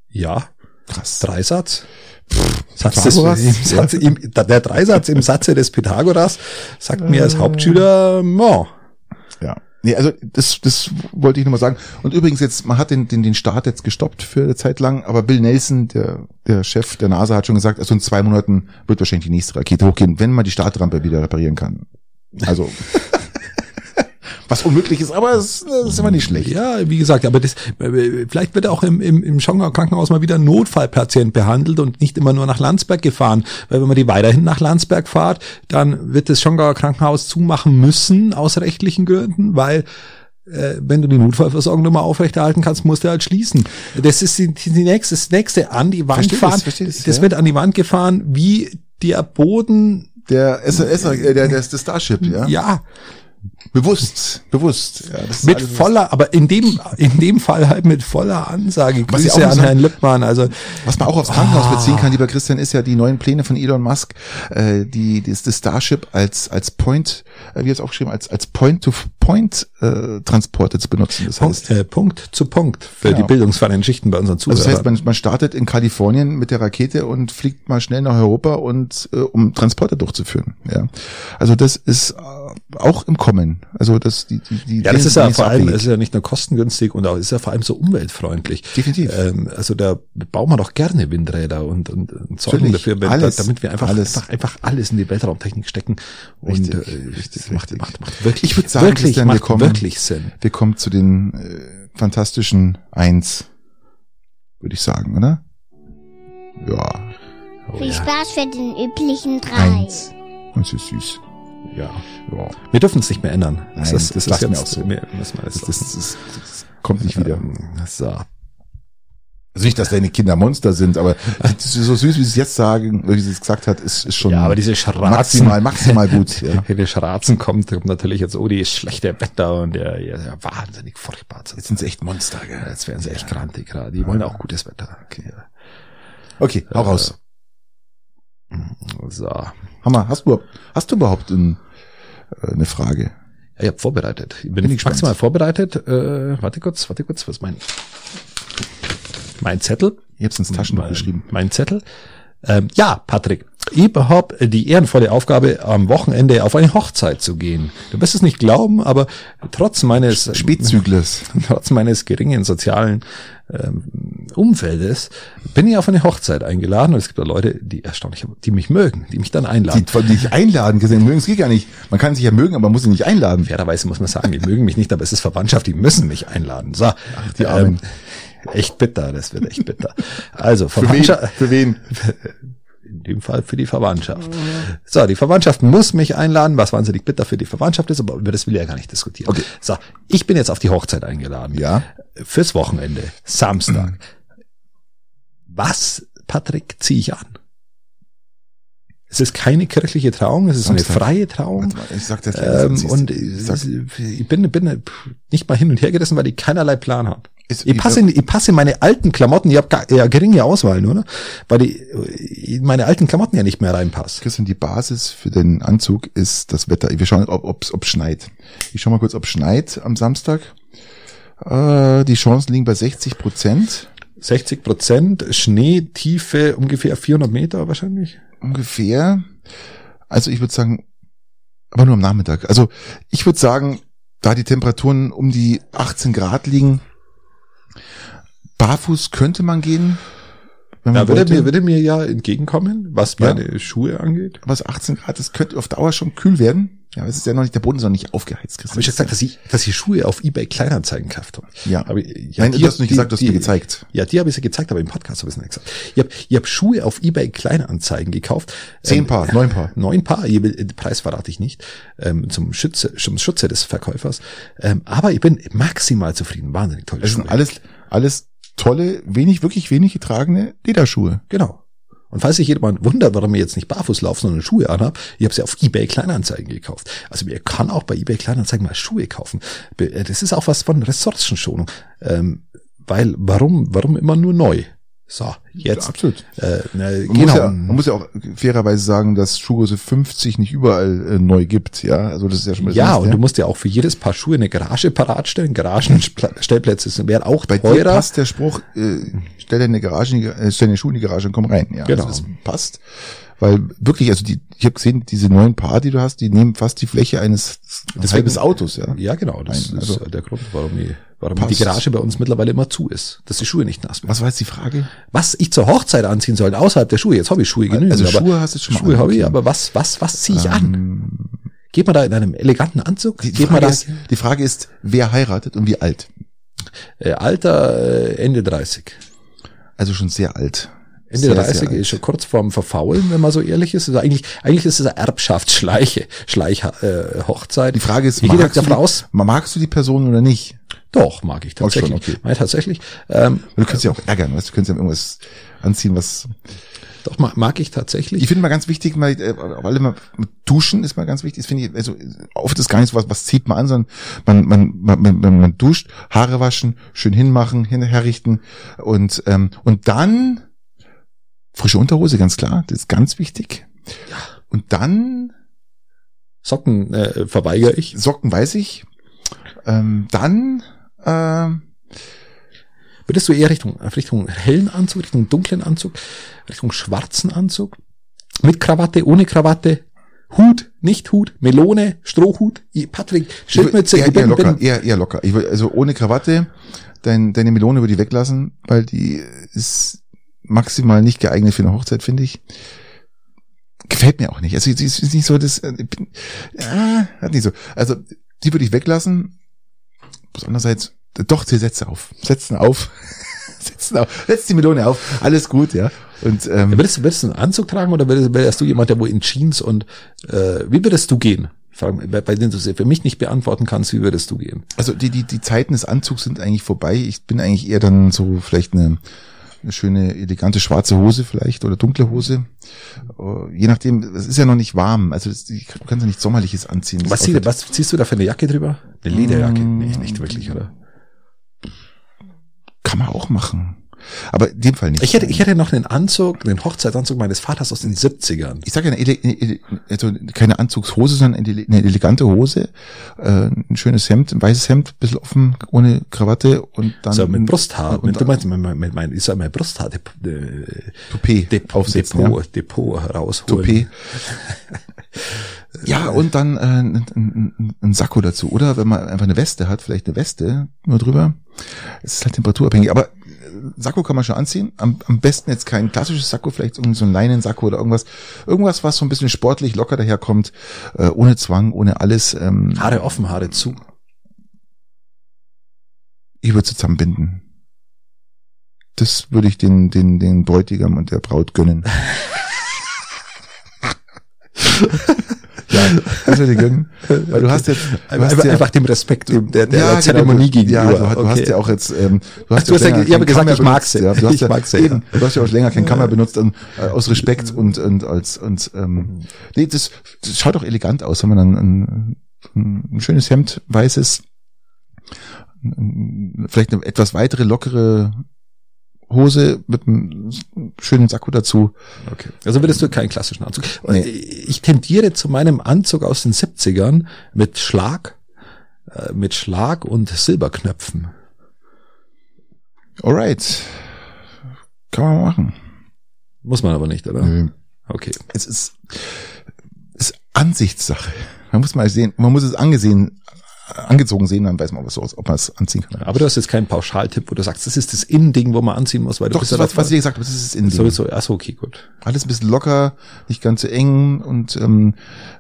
ja, Krass. Dreisatz. Satz des, im Satz, im, der Dreisatz im Satze des Pythagoras sagt mir als Hauptschüler, no. Ja. Nee, also das, das wollte ich nur mal sagen. Und übrigens jetzt, man hat den, den, den Start jetzt gestoppt für eine Zeit lang, aber Bill Nelson, der, der Chef der NASA, hat schon gesagt, also in zwei Monaten wird wahrscheinlich die nächste Rakete hochgehen, wenn man die Startrampe wieder reparieren kann. Also was unmöglich ist, aber es das ist immer nicht schlecht. Ja, wie gesagt, aber das, äh, vielleicht wird auch im, im, im Schongauer Krankenhaus mal wieder ein Notfallpatient behandelt und nicht immer nur nach Landsberg gefahren. Weil wenn man die weiterhin nach Landsberg fahrt, dann wird das Schongauer Krankenhaus zumachen müssen, aus rechtlichen Gründen, weil äh, wenn du die Notfallversorgung nochmal aufrechterhalten kannst, musst du halt schließen. Das ist die, die nächste, das nächste an die Wand Versteh das, fahren. versteh das, das ja. wird an die Wand gefahren, wie der Boden, Der SLS, äh, der, der, der Starship, ja? ja, Bewusst, bewusst. Ja, mit voller, aber in dem, in dem Fall halt mit voller Ansage. Was ich Grüße auch an so- Herrn Lippmann. Also Was man auch aufs Krankenhaus beziehen kann, lieber Christian, ist ja die neuen Pläne von Elon Musk, äh, die, das, das Starship als, als Point, äh, wie jetzt aufgeschrieben, als, als Point-to-Point-Transporte zu benutzen. Das heißt, Punkt, äh, Punkt zu Punkt für Genau. die bildungsfernen Schichten bei unseren also Zuhörern. das heißt, man, man startet in Kalifornien mit der Rakete und fliegt mal schnell nach Europa und äh, um Transporte durchzuführen. Ja, also das ist äh, auch im Kommen. Also das die die, die ja, das ist ja vor allem, es ist ja nicht nur kostengünstig und auch ist ja vor allem so umweltfreundlich. Definitiv. Ähm, also da bauen wir doch gerne Windräder und, und, und Natürlich. dafür, wenn, Alles. damit wir einfach, Alles. einfach einfach alles in die Weltraumtechnik stecken. Und Richtig, äh, richtig, das macht, richtig. macht, macht wirklich, Ich würd sagen, wirklich, Christian, wir kommen- wirklich Sinn. Wir kommen zu den äh, fantastischen Eins, würde ich sagen, oder? Ja, Oh, Viel ja, Spaß für den üblichen drei. eins. Das ist süß. ja. Ja, Wir dürfen es nicht mehr ändern. Nein, das, ist- das das ist lassen wir jetzt, auch so. wir das, das, das, das kommt nicht wieder. Ähm, So. Also nicht, dass deine Kinder Monster sind, aber so süß, wie sie es jetzt sagen, wie sie es gesagt hat, ist, ist schon Ja, aber diese Schratzen, maximal, maximal gut. Ja. Wenn der Schratzen kommt, kommt natürlich jetzt, oh, die ist schlechte Wetter und der, ja, ja, wahnsinnig furchtbar. Jetzt sind sie echt Monster, gell? Jetzt werden sie echt grantig gerade. Die wollen auch gutes Wetter. Okay. Okay, hau raus. So. Ja, Hammer, hast du, hast du überhaupt ein, äh, eine Frage? ich habe vorbereitet. Ich bin, Bin ich gespannt. maximal vorbereitet. Äh, warte kurz, warte kurz, was mein mein Zettel? Ich hab's ins Taschenbuch mein, geschrieben. Mein Zettel. Ähm, ja, Patrick, ich habe die ehrenvolle Aufgabe, am Wochenende auf eine Hochzeit zu gehen. Du wirst es nicht glauben, aber trotz meines Spätzüglers. trotz meines geringen sozialen ähm, Umfeldes bin ich auf eine Hochzeit eingeladen und es gibt da Leute, die erstaunlich, die mich mögen, die mich dann einladen. Die von dich einladen gesehen. Mögen es geht gar nicht. Man kann sich ja mögen, aber man muss sie nicht einladen. Fairerweise muss man sagen, die mögen mich nicht, aber es ist Verwandtschaft, die müssen mich einladen. So, die Armen. Echt bitter, das wird echt bitter. Also Für wen? Verwandtschaft, Für wen? in dem Fall für die Verwandtschaft. So, die Verwandtschaft muss mich einladen, was wahnsinnig bitter für die Verwandtschaft ist, aber über das will ich ja gar nicht diskutieren. Okay. So, ich bin jetzt auf die Hochzeit eingeladen. Ja. Fürs Wochenende, Samstag. Was, Patrick, ziehe ich an? Es ist keine kirchliche Trauung, es ist Samstag. eine freie Trauung. Mal, ich sag das Ähm, und Ich ich bin, bin nicht mal hin und her gerissen, weil ich keinerlei Plan habe. Ist- Ich passe, in, ich passe in meine alten Klamotten, ich habe ja, geringe Auswahl nur, ne? weil ich in meine alten Klamotten ja nicht mehr reinpasse. Christian, die Basis für den Anzug ist das Wetter. Wir schauen, ob ob's, ob schneit. Ich schau mal kurz, ob schneit am Samstag. Äh, die Chancen liegen bei 60 Prozent 60 Prozent, Schneetiefe ungefähr 400 Meter wahrscheinlich. ungefähr. Also ich würde sagen, aber nur am Nachmittag. Also ich würde sagen, da die Temperaturen um die 18 Grad liegen, barfuß könnte man gehen. Wenn man Ja, würde mir, würde mir ja entgegenkommen, was Ja. meine Schuhe angeht. aber es 18 Grad, das könnte auf Dauer schon kühl werden. Ja, es ist ja noch nicht, der Boden ist noch nicht aufgeheizt, Christian. Habe ich gesagt, dass ich, dass ich Schuhe auf eBay Kleinanzeigen gekauft habe. Ja. Aber, ja Nein, die- du hast nicht die- gesagt, du hast die- mir gezeigt. Ja, die habe ich ja gezeigt, aber im Podcast habe ich es nicht gesagt. Ich habe ich hab Schuhe auf eBay Kleinanzeigen gekauft. Zehn Ähm, Paar, neun Paar. Neun Paar, ich den Preis verrate ich nicht, ähm, zum Schütze, zum Schutze des Verkäufers. Ähm, aber ich bin maximal zufrieden, wahnsinnig Es Schuhe. sind alles, alles tolle, wenig, wirklich wenig getragene Lederschuhe. Genau. Und falls sich jemand wundert, warum ich jetzt nicht barfuß laufe, sondern Schuhe anhab, ich habe sie auf eBay Kleinanzeigen gekauft. Also mir kann auch bei eBay Kleinanzeigen mal Schuhe kaufen. Äh, Das ist auch was von Ressourcenschonung. Ähm, weil, warum, warum immer nur neu? So, jetzt. Absolut. Äh, na, Man, genau. muss ja, man muss ja auch fairerweise sagen, dass Schuhgröße 50 nicht überall äh, neu gibt. Ja, also das ist ja schon mal ja, und du musst ja auch für jedes Paar Schuhe eine Garage parat stellen. Garagenstellplätze sind- wären auch Bei dir teurer. passt der Spruch, äh, stell deine Garage, äh, stell deine Schuhe in die Garage und komm rein. Ja, Genau. also das passt. Weil wirklich, also die, ich habe gesehen, diese neuen Paar, die du hast, die nehmen fast die Fläche eines Deswegen- halbes Autos, ja. Ja, genau. Das Nein, ist also- der Grund, warum, ich, warum Passt. die Garage bei uns mittlerweile immer zu ist. Dass die Schuhe nicht nass werden. Was war jetzt die Frage? was ich zur Hochzeit anziehen soll, außerhalb der Schuhe. Jetzt habe ich Schuhe genügend. Also aber Schuhe hast du schon Schuhe habe ich, an, aber was, was, was ziehe ich an? Ähm, Geht man da in einem eleganten Anzug? die, die, Geht man Frage da ist, die Frage ist, wer heiratet und wie alt? äh, Alter äh, Ende 30. Also schon sehr alt. Ende sehr, 30 sehr alt. ist schon kurz vorm Verfaulen, wenn man so ehrlich ist. Also eigentlich, eigentlich ist es eine Erbschaftsschleiche, Schleich, äh, Hochzeit. Die Frage ist, ich magst du, davon die, aus, magst du die Person oder nicht? doch, mag ich Auch schon, tatsächlich. okay. Nein, tatsächlich. Ähm, Du kannst dich auch ärgern, weißt du, du kannst ja irgendwas anziehen, was. doch, mag, mag ich tatsächlich. Ich finde mal ganz wichtig, mal, äh, mal mit duschen ist mal ganz wichtig. Das finde ich, also oft ist gar nicht so was, was zieht man an, sondern man, man, man, man, man, man duscht, Haare waschen, schön hinmachen, hin, herrichten und, ähm, und dann frische Unterhose, ganz klar, das ist ganz wichtig. Ja. Und dann Socken äh, verweigere ich. Socken weiß ich. Ähm, dann ähm, Würdest du eher Richtung, Richtung hellen Anzug, Richtung dunklen Anzug, Richtung schwarzen Anzug? Mit Krawatte, ohne Krawatte? Hut, nicht Hut, Melone, Strohhut? Patrick, Schildmütze, eher, eher locker, bin, eher, eher locker. Ich will, also ohne Krawatte, dein, deine Melone würde ich weglassen, weil die ist maximal nicht geeignet für eine Hochzeit, finde ich. Gefällt mir auch nicht. Also sie ist nicht so das, äh, bin, ja, hat nicht so. Also die würde ich weglassen. Andererseits, doch, sie setze auf. Setzen auf. Setzen auf. Setz die Melone auf. Alles gut, ja. Und ähm, würdest, du- würdest du einen Anzug tragen oder wärst, wärst du jemand, der wo in Jeans und, äh, wie würdest du gehen? Bei denen du es für mich nicht beantworten kannst, wie würdest du gehen? Also die, die, die Zeiten des Anzugs sind eigentlich vorbei. Ich bin eigentlich eher dann so vielleicht eine, eine schöne, elegante schwarze Hose vielleicht oder dunkle Hose. Äh, Je nachdem, es ist ja noch nicht warm. Also das, du kannst ja nicht Sommerliches anziehen. Was, zieh, was ziehst du da für eine Jacke drüber? Eine Lederjacke? Nee, nicht wirklich, oder? Kann man auch machen. Aber in dem Fall nicht. Ich hätte, ich hätte noch einen Anzug, einen Hochzeitsanzug meines Vaters aus den 70ern. ich sage ja, eine, ele- ele- also keine Anzugshose, sondern eine, ele- eine elegante Hose, äh, ein schönes Hemd, ein weißes Hemd, ein bisschen offen, ohne Krawatte und dann So mit Brusthaar. und, mit, du meinst, mein, mein, mein, mein, ich sag mal Brusthaar, Dep, äh, Toupet Dep, aufsetzen. Depot, ja. Depot rausholen. Toupet. Ja, und dann äh, ein, ein, ein- Sakko dazu. Oder wenn man einfach eine Weste hat, vielleicht eine Weste nur drüber. Es ist halt temperaturabhängig. Aber Sakko kann man schon anziehen. Am, am besten jetzt kein klassisches Sakko, vielleicht irgend so ein Leinensakko oder irgendwas. Irgendwas, was so ein bisschen sportlich locker daherkommt. Äh, ohne Zwang, ohne alles. Ähm, Haare offen, Haare zu. ich würde zusammenbinden. Das würde ich den, den, den Bräutigam und der Braut gönnen. ja, kannst du dir gönnen. Weil du hast jetzt, du hast einfach, ja, einfach dem Respekt der, der ja, Zeremonie genau, gegenüber. Ja, du, du hast ja auch jetzt, ähm, du hast du hast ja, ich habe gesagt, ich mag sie. Ja, du hast Ich ja, mag sie, eben, ja. du hast ja auch länger kein Kammer benutzt und, äh, aus Respekt und, und als, und, ähm, nee, das, das schaut auch elegant aus, wenn man dann ein, ein schönes Hemd, weißes, vielleicht eine etwas weitere, lockere Hose mit einem schönen Sakko dazu. Okay. Also würdest du keinen klassischen Anzug. Nee. Ich tendiere zu meinem Anzug aus den 70ern mit Schlag, äh, mit Schlag und Silberknöpfen. Alright. Kann man machen. Muss man aber nicht, oder? Nö. Okay. es ist, ist Ansichtssache. Man muss mal sehen, man muss es angesehen, angezogen sehen, dann weiß man, was ob man es anziehen kann. Aber du hast jetzt keinen Pauschaltipp, wo du sagst, das ist das Innen-Ding, wo man anziehen muss, weil du Doch, bist das, ja was, was ich dir gesagt habe, das ist in sowieso, achso, okay, gut. Alles ein bisschen locker, nicht ganz so eng und ähm,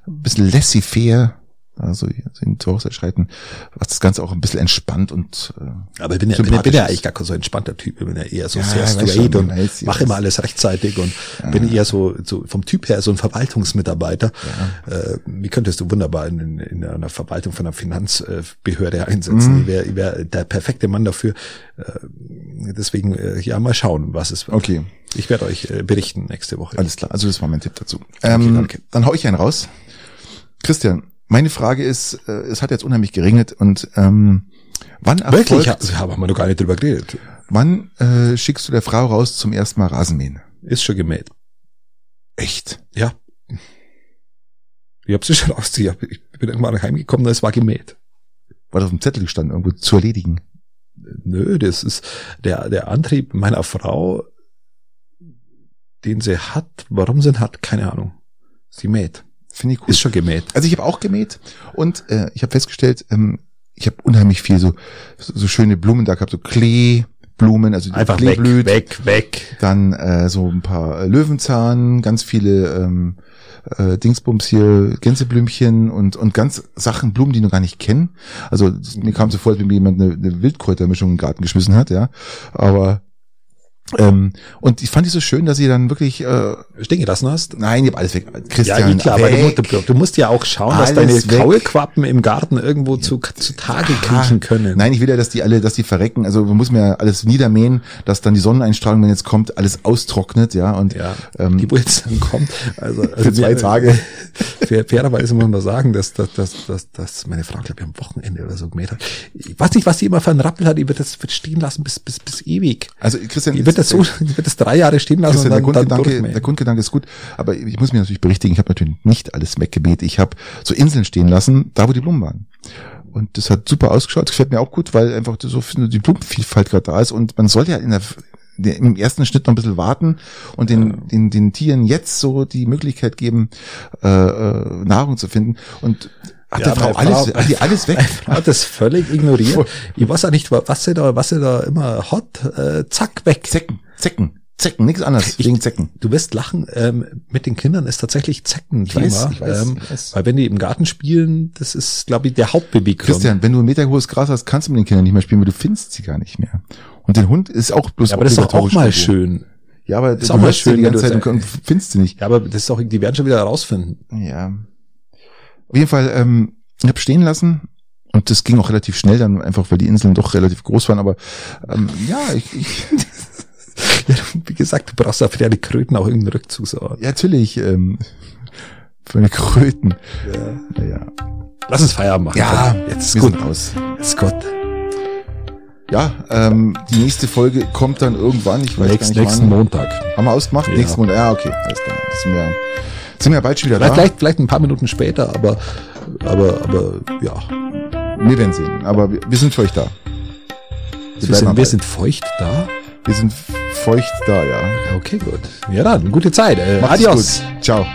ein bisschen laissez-faire. Also in Hochzeitschreiten, was das Ganze auch ein bisschen entspannt und äh, Aber ich bin ja, bin, ja- bin ja eigentlich gar kein so entspannter Typ. Ich bin ja eher so Ja, sehr straight schon, und ich mache immer alles rechtzeitig und bin eher so, so vom Typ her so ein Verwaltungsmitarbeiter. Äh, wie könntest du wunderbar in, in, in einer Verwaltung von einer Finanzbehörde einsetzen. Mhm. Ich wäre wär der perfekte Mann dafür. Äh, deswegen, äh, ja, mal schauen, was es wird. Okay. Ich werde euch äh, berichten nächste Woche. Alles klar, also das war mein Tipp dazu. Ähm, danke. Dann hau ich einen raus. Christian, meine Frage ist, äh, es hat jetzt unheimlich geregnet und ähm, wann erfolgt, Wirklich? Ja, haben wir noch gar nicht drüber geredet. wann äh, schickst du der Frau raus zum ersten Mal Rasenmähen? Ist schon gemäht. Echt? Ja. Ich habe sie schon ausziehen. Ich bin irgendwann heimgekommen, es war gemäht. War das auf dem Zettel gestanden, irgendwo zu erledigen? Nö, das ist der, der Antrieb meiner Frau, den sie hat. Warum sie ihn hat, keine Ahnung. Sie mäht. Finde ich cool. Ist schon gemäht. Also ich habe auch gemäht und äh, ich habe festgestellt, ähm, ich habe unheimlich viel so, so schöne Blumen da gehabt, so Kleeblumen, also die Einfach Klee weg, blüht. weg, weg. Dann äh, so ein paar äh, Löwenzahn, ganz viele ähm, äh, Dingsbums hier, Gänseblümchen und und ganz Sachen, Blumen, die ich noch gar nicht kenne. Also mir kam so vor, als wenn mir jemand eine, eine Wildkräutermischung in den Garten geschmissen hat, ja. Aber ähm, und ich fand die so schön, dass sie dann wirklich äh, Stehen gelassen hast? nein, ich habe alles weg. Ja, Christian, eh klar, aber du, weg. musst- du musst ja auch schauen, dass Alles deine weg. Kaulquappen im Garten irgendwo zu, zu Tage kriechen können. Nein, ich will ja, dass die alle, dass die verrecken. Also man muss mir ja alles niedermähen, dass dann die Sonneneinstrahlung, wenn jetzt kommt, alles austrocknet, ja. Und Ja, ähm, die wo jetzt dann kommt. Also, also Für zwei Tage. Fair, fairerweise muss man sagen, dass, dass, dass, dass, dass meine Frau, glaube ich, am Wochenende oder so gemäht hat. Ich weiß nicht, was die immer für einen Rappel hat. Die wird das wird stehen lassen bis, bis, bis ewig. also Christian, Die wird das so, die wird das drei Jahre stehen lassen Christian, der und dann, dann Grundgedanke, durchmähen. der Grundgedanke ist gut, aber ich muss mich natürlich berichtigen, ich habe natürlich nicht alles weggemäht. Ich habe so Inseln stehen lassen, da wo die Blumen waren. Und das hat super ausgeschaut. Das gefällt mir auch gut, weil einfach so die Blumenvielfalt gerade da ist. Und man soll ja in der, der, im ersten Schnitt noch ein bisschen warten und den, den, den Tieren jetzt so die Möglichkeit geben, äh, äh, Nahrung zu finden. Und hat Ja, der Frau alles, Frau- hat die alles weg? hat das völlig ignoriert. Ich weiß auch nicht, was sie da, was sie da immer hat. Äh, zack, weg. Zecken, Zecken, Zecken, nichts anderes, Ich- wegen Zecken. Du wirst lachen, ähm, mit den Kindern ist tatsächlich Zeckenthema. Ich weiß, ich weiß, ähm, ich weiß. Weil wenn die im Garten spielen, das ist, glaube ich, der Hauptbeweggrund. Christian, wenn du ein Meter hohes Gras hast, kannst du mit den Kindern nicht mehr spielen, weil du findest sie gar nicht mehr. Und den Hund ist auch bloß ja, aber das ist doch auch mal schön. Ja, aber Ist du auch mal schön, die ganze Zeit und findest sie nicht. Ja, aber das ist auch, die werden schon wieder herausfinden. Ja. Auf jeden Fall, ähm, ich habe stehen lassen und das ging auch relativ schnell dann einfach, weil die Inseln doch relativ groß waren, aber ähm, ja, ich, ich Ja, wie gesagt, du brauchst ja für deine Kröten auch irgendeinen Rückzugsort. ja, natürlich ähm, für eine Kröten. Ja. ja. Lass uns Feierabend machen. Ja, jetzt ist gut. raus. Ist gut. Ja, ähm, die nächste Folge kommt dann irgendwann. Ich weiß Nächsten, gar nicht nächsten wann. Montag. Haben wir ausgemacht? Ja. Nächsten Monat. Ja, okay. Alles klar. Das sind wir, sind wir bald schon wieder Vielleicht, da. vielleicht, vielleicht ein paar Minuten später, aber, aber, aber, ja. Wir werden sehen. Aber wir, wir sind für euch da. Wir bleiben sind, wir sind feucht da. Wir sind feucht da, ja. Okay, gut. Ja dann, gute Zeit. Äh, Macht's adios. Gut. Ciao.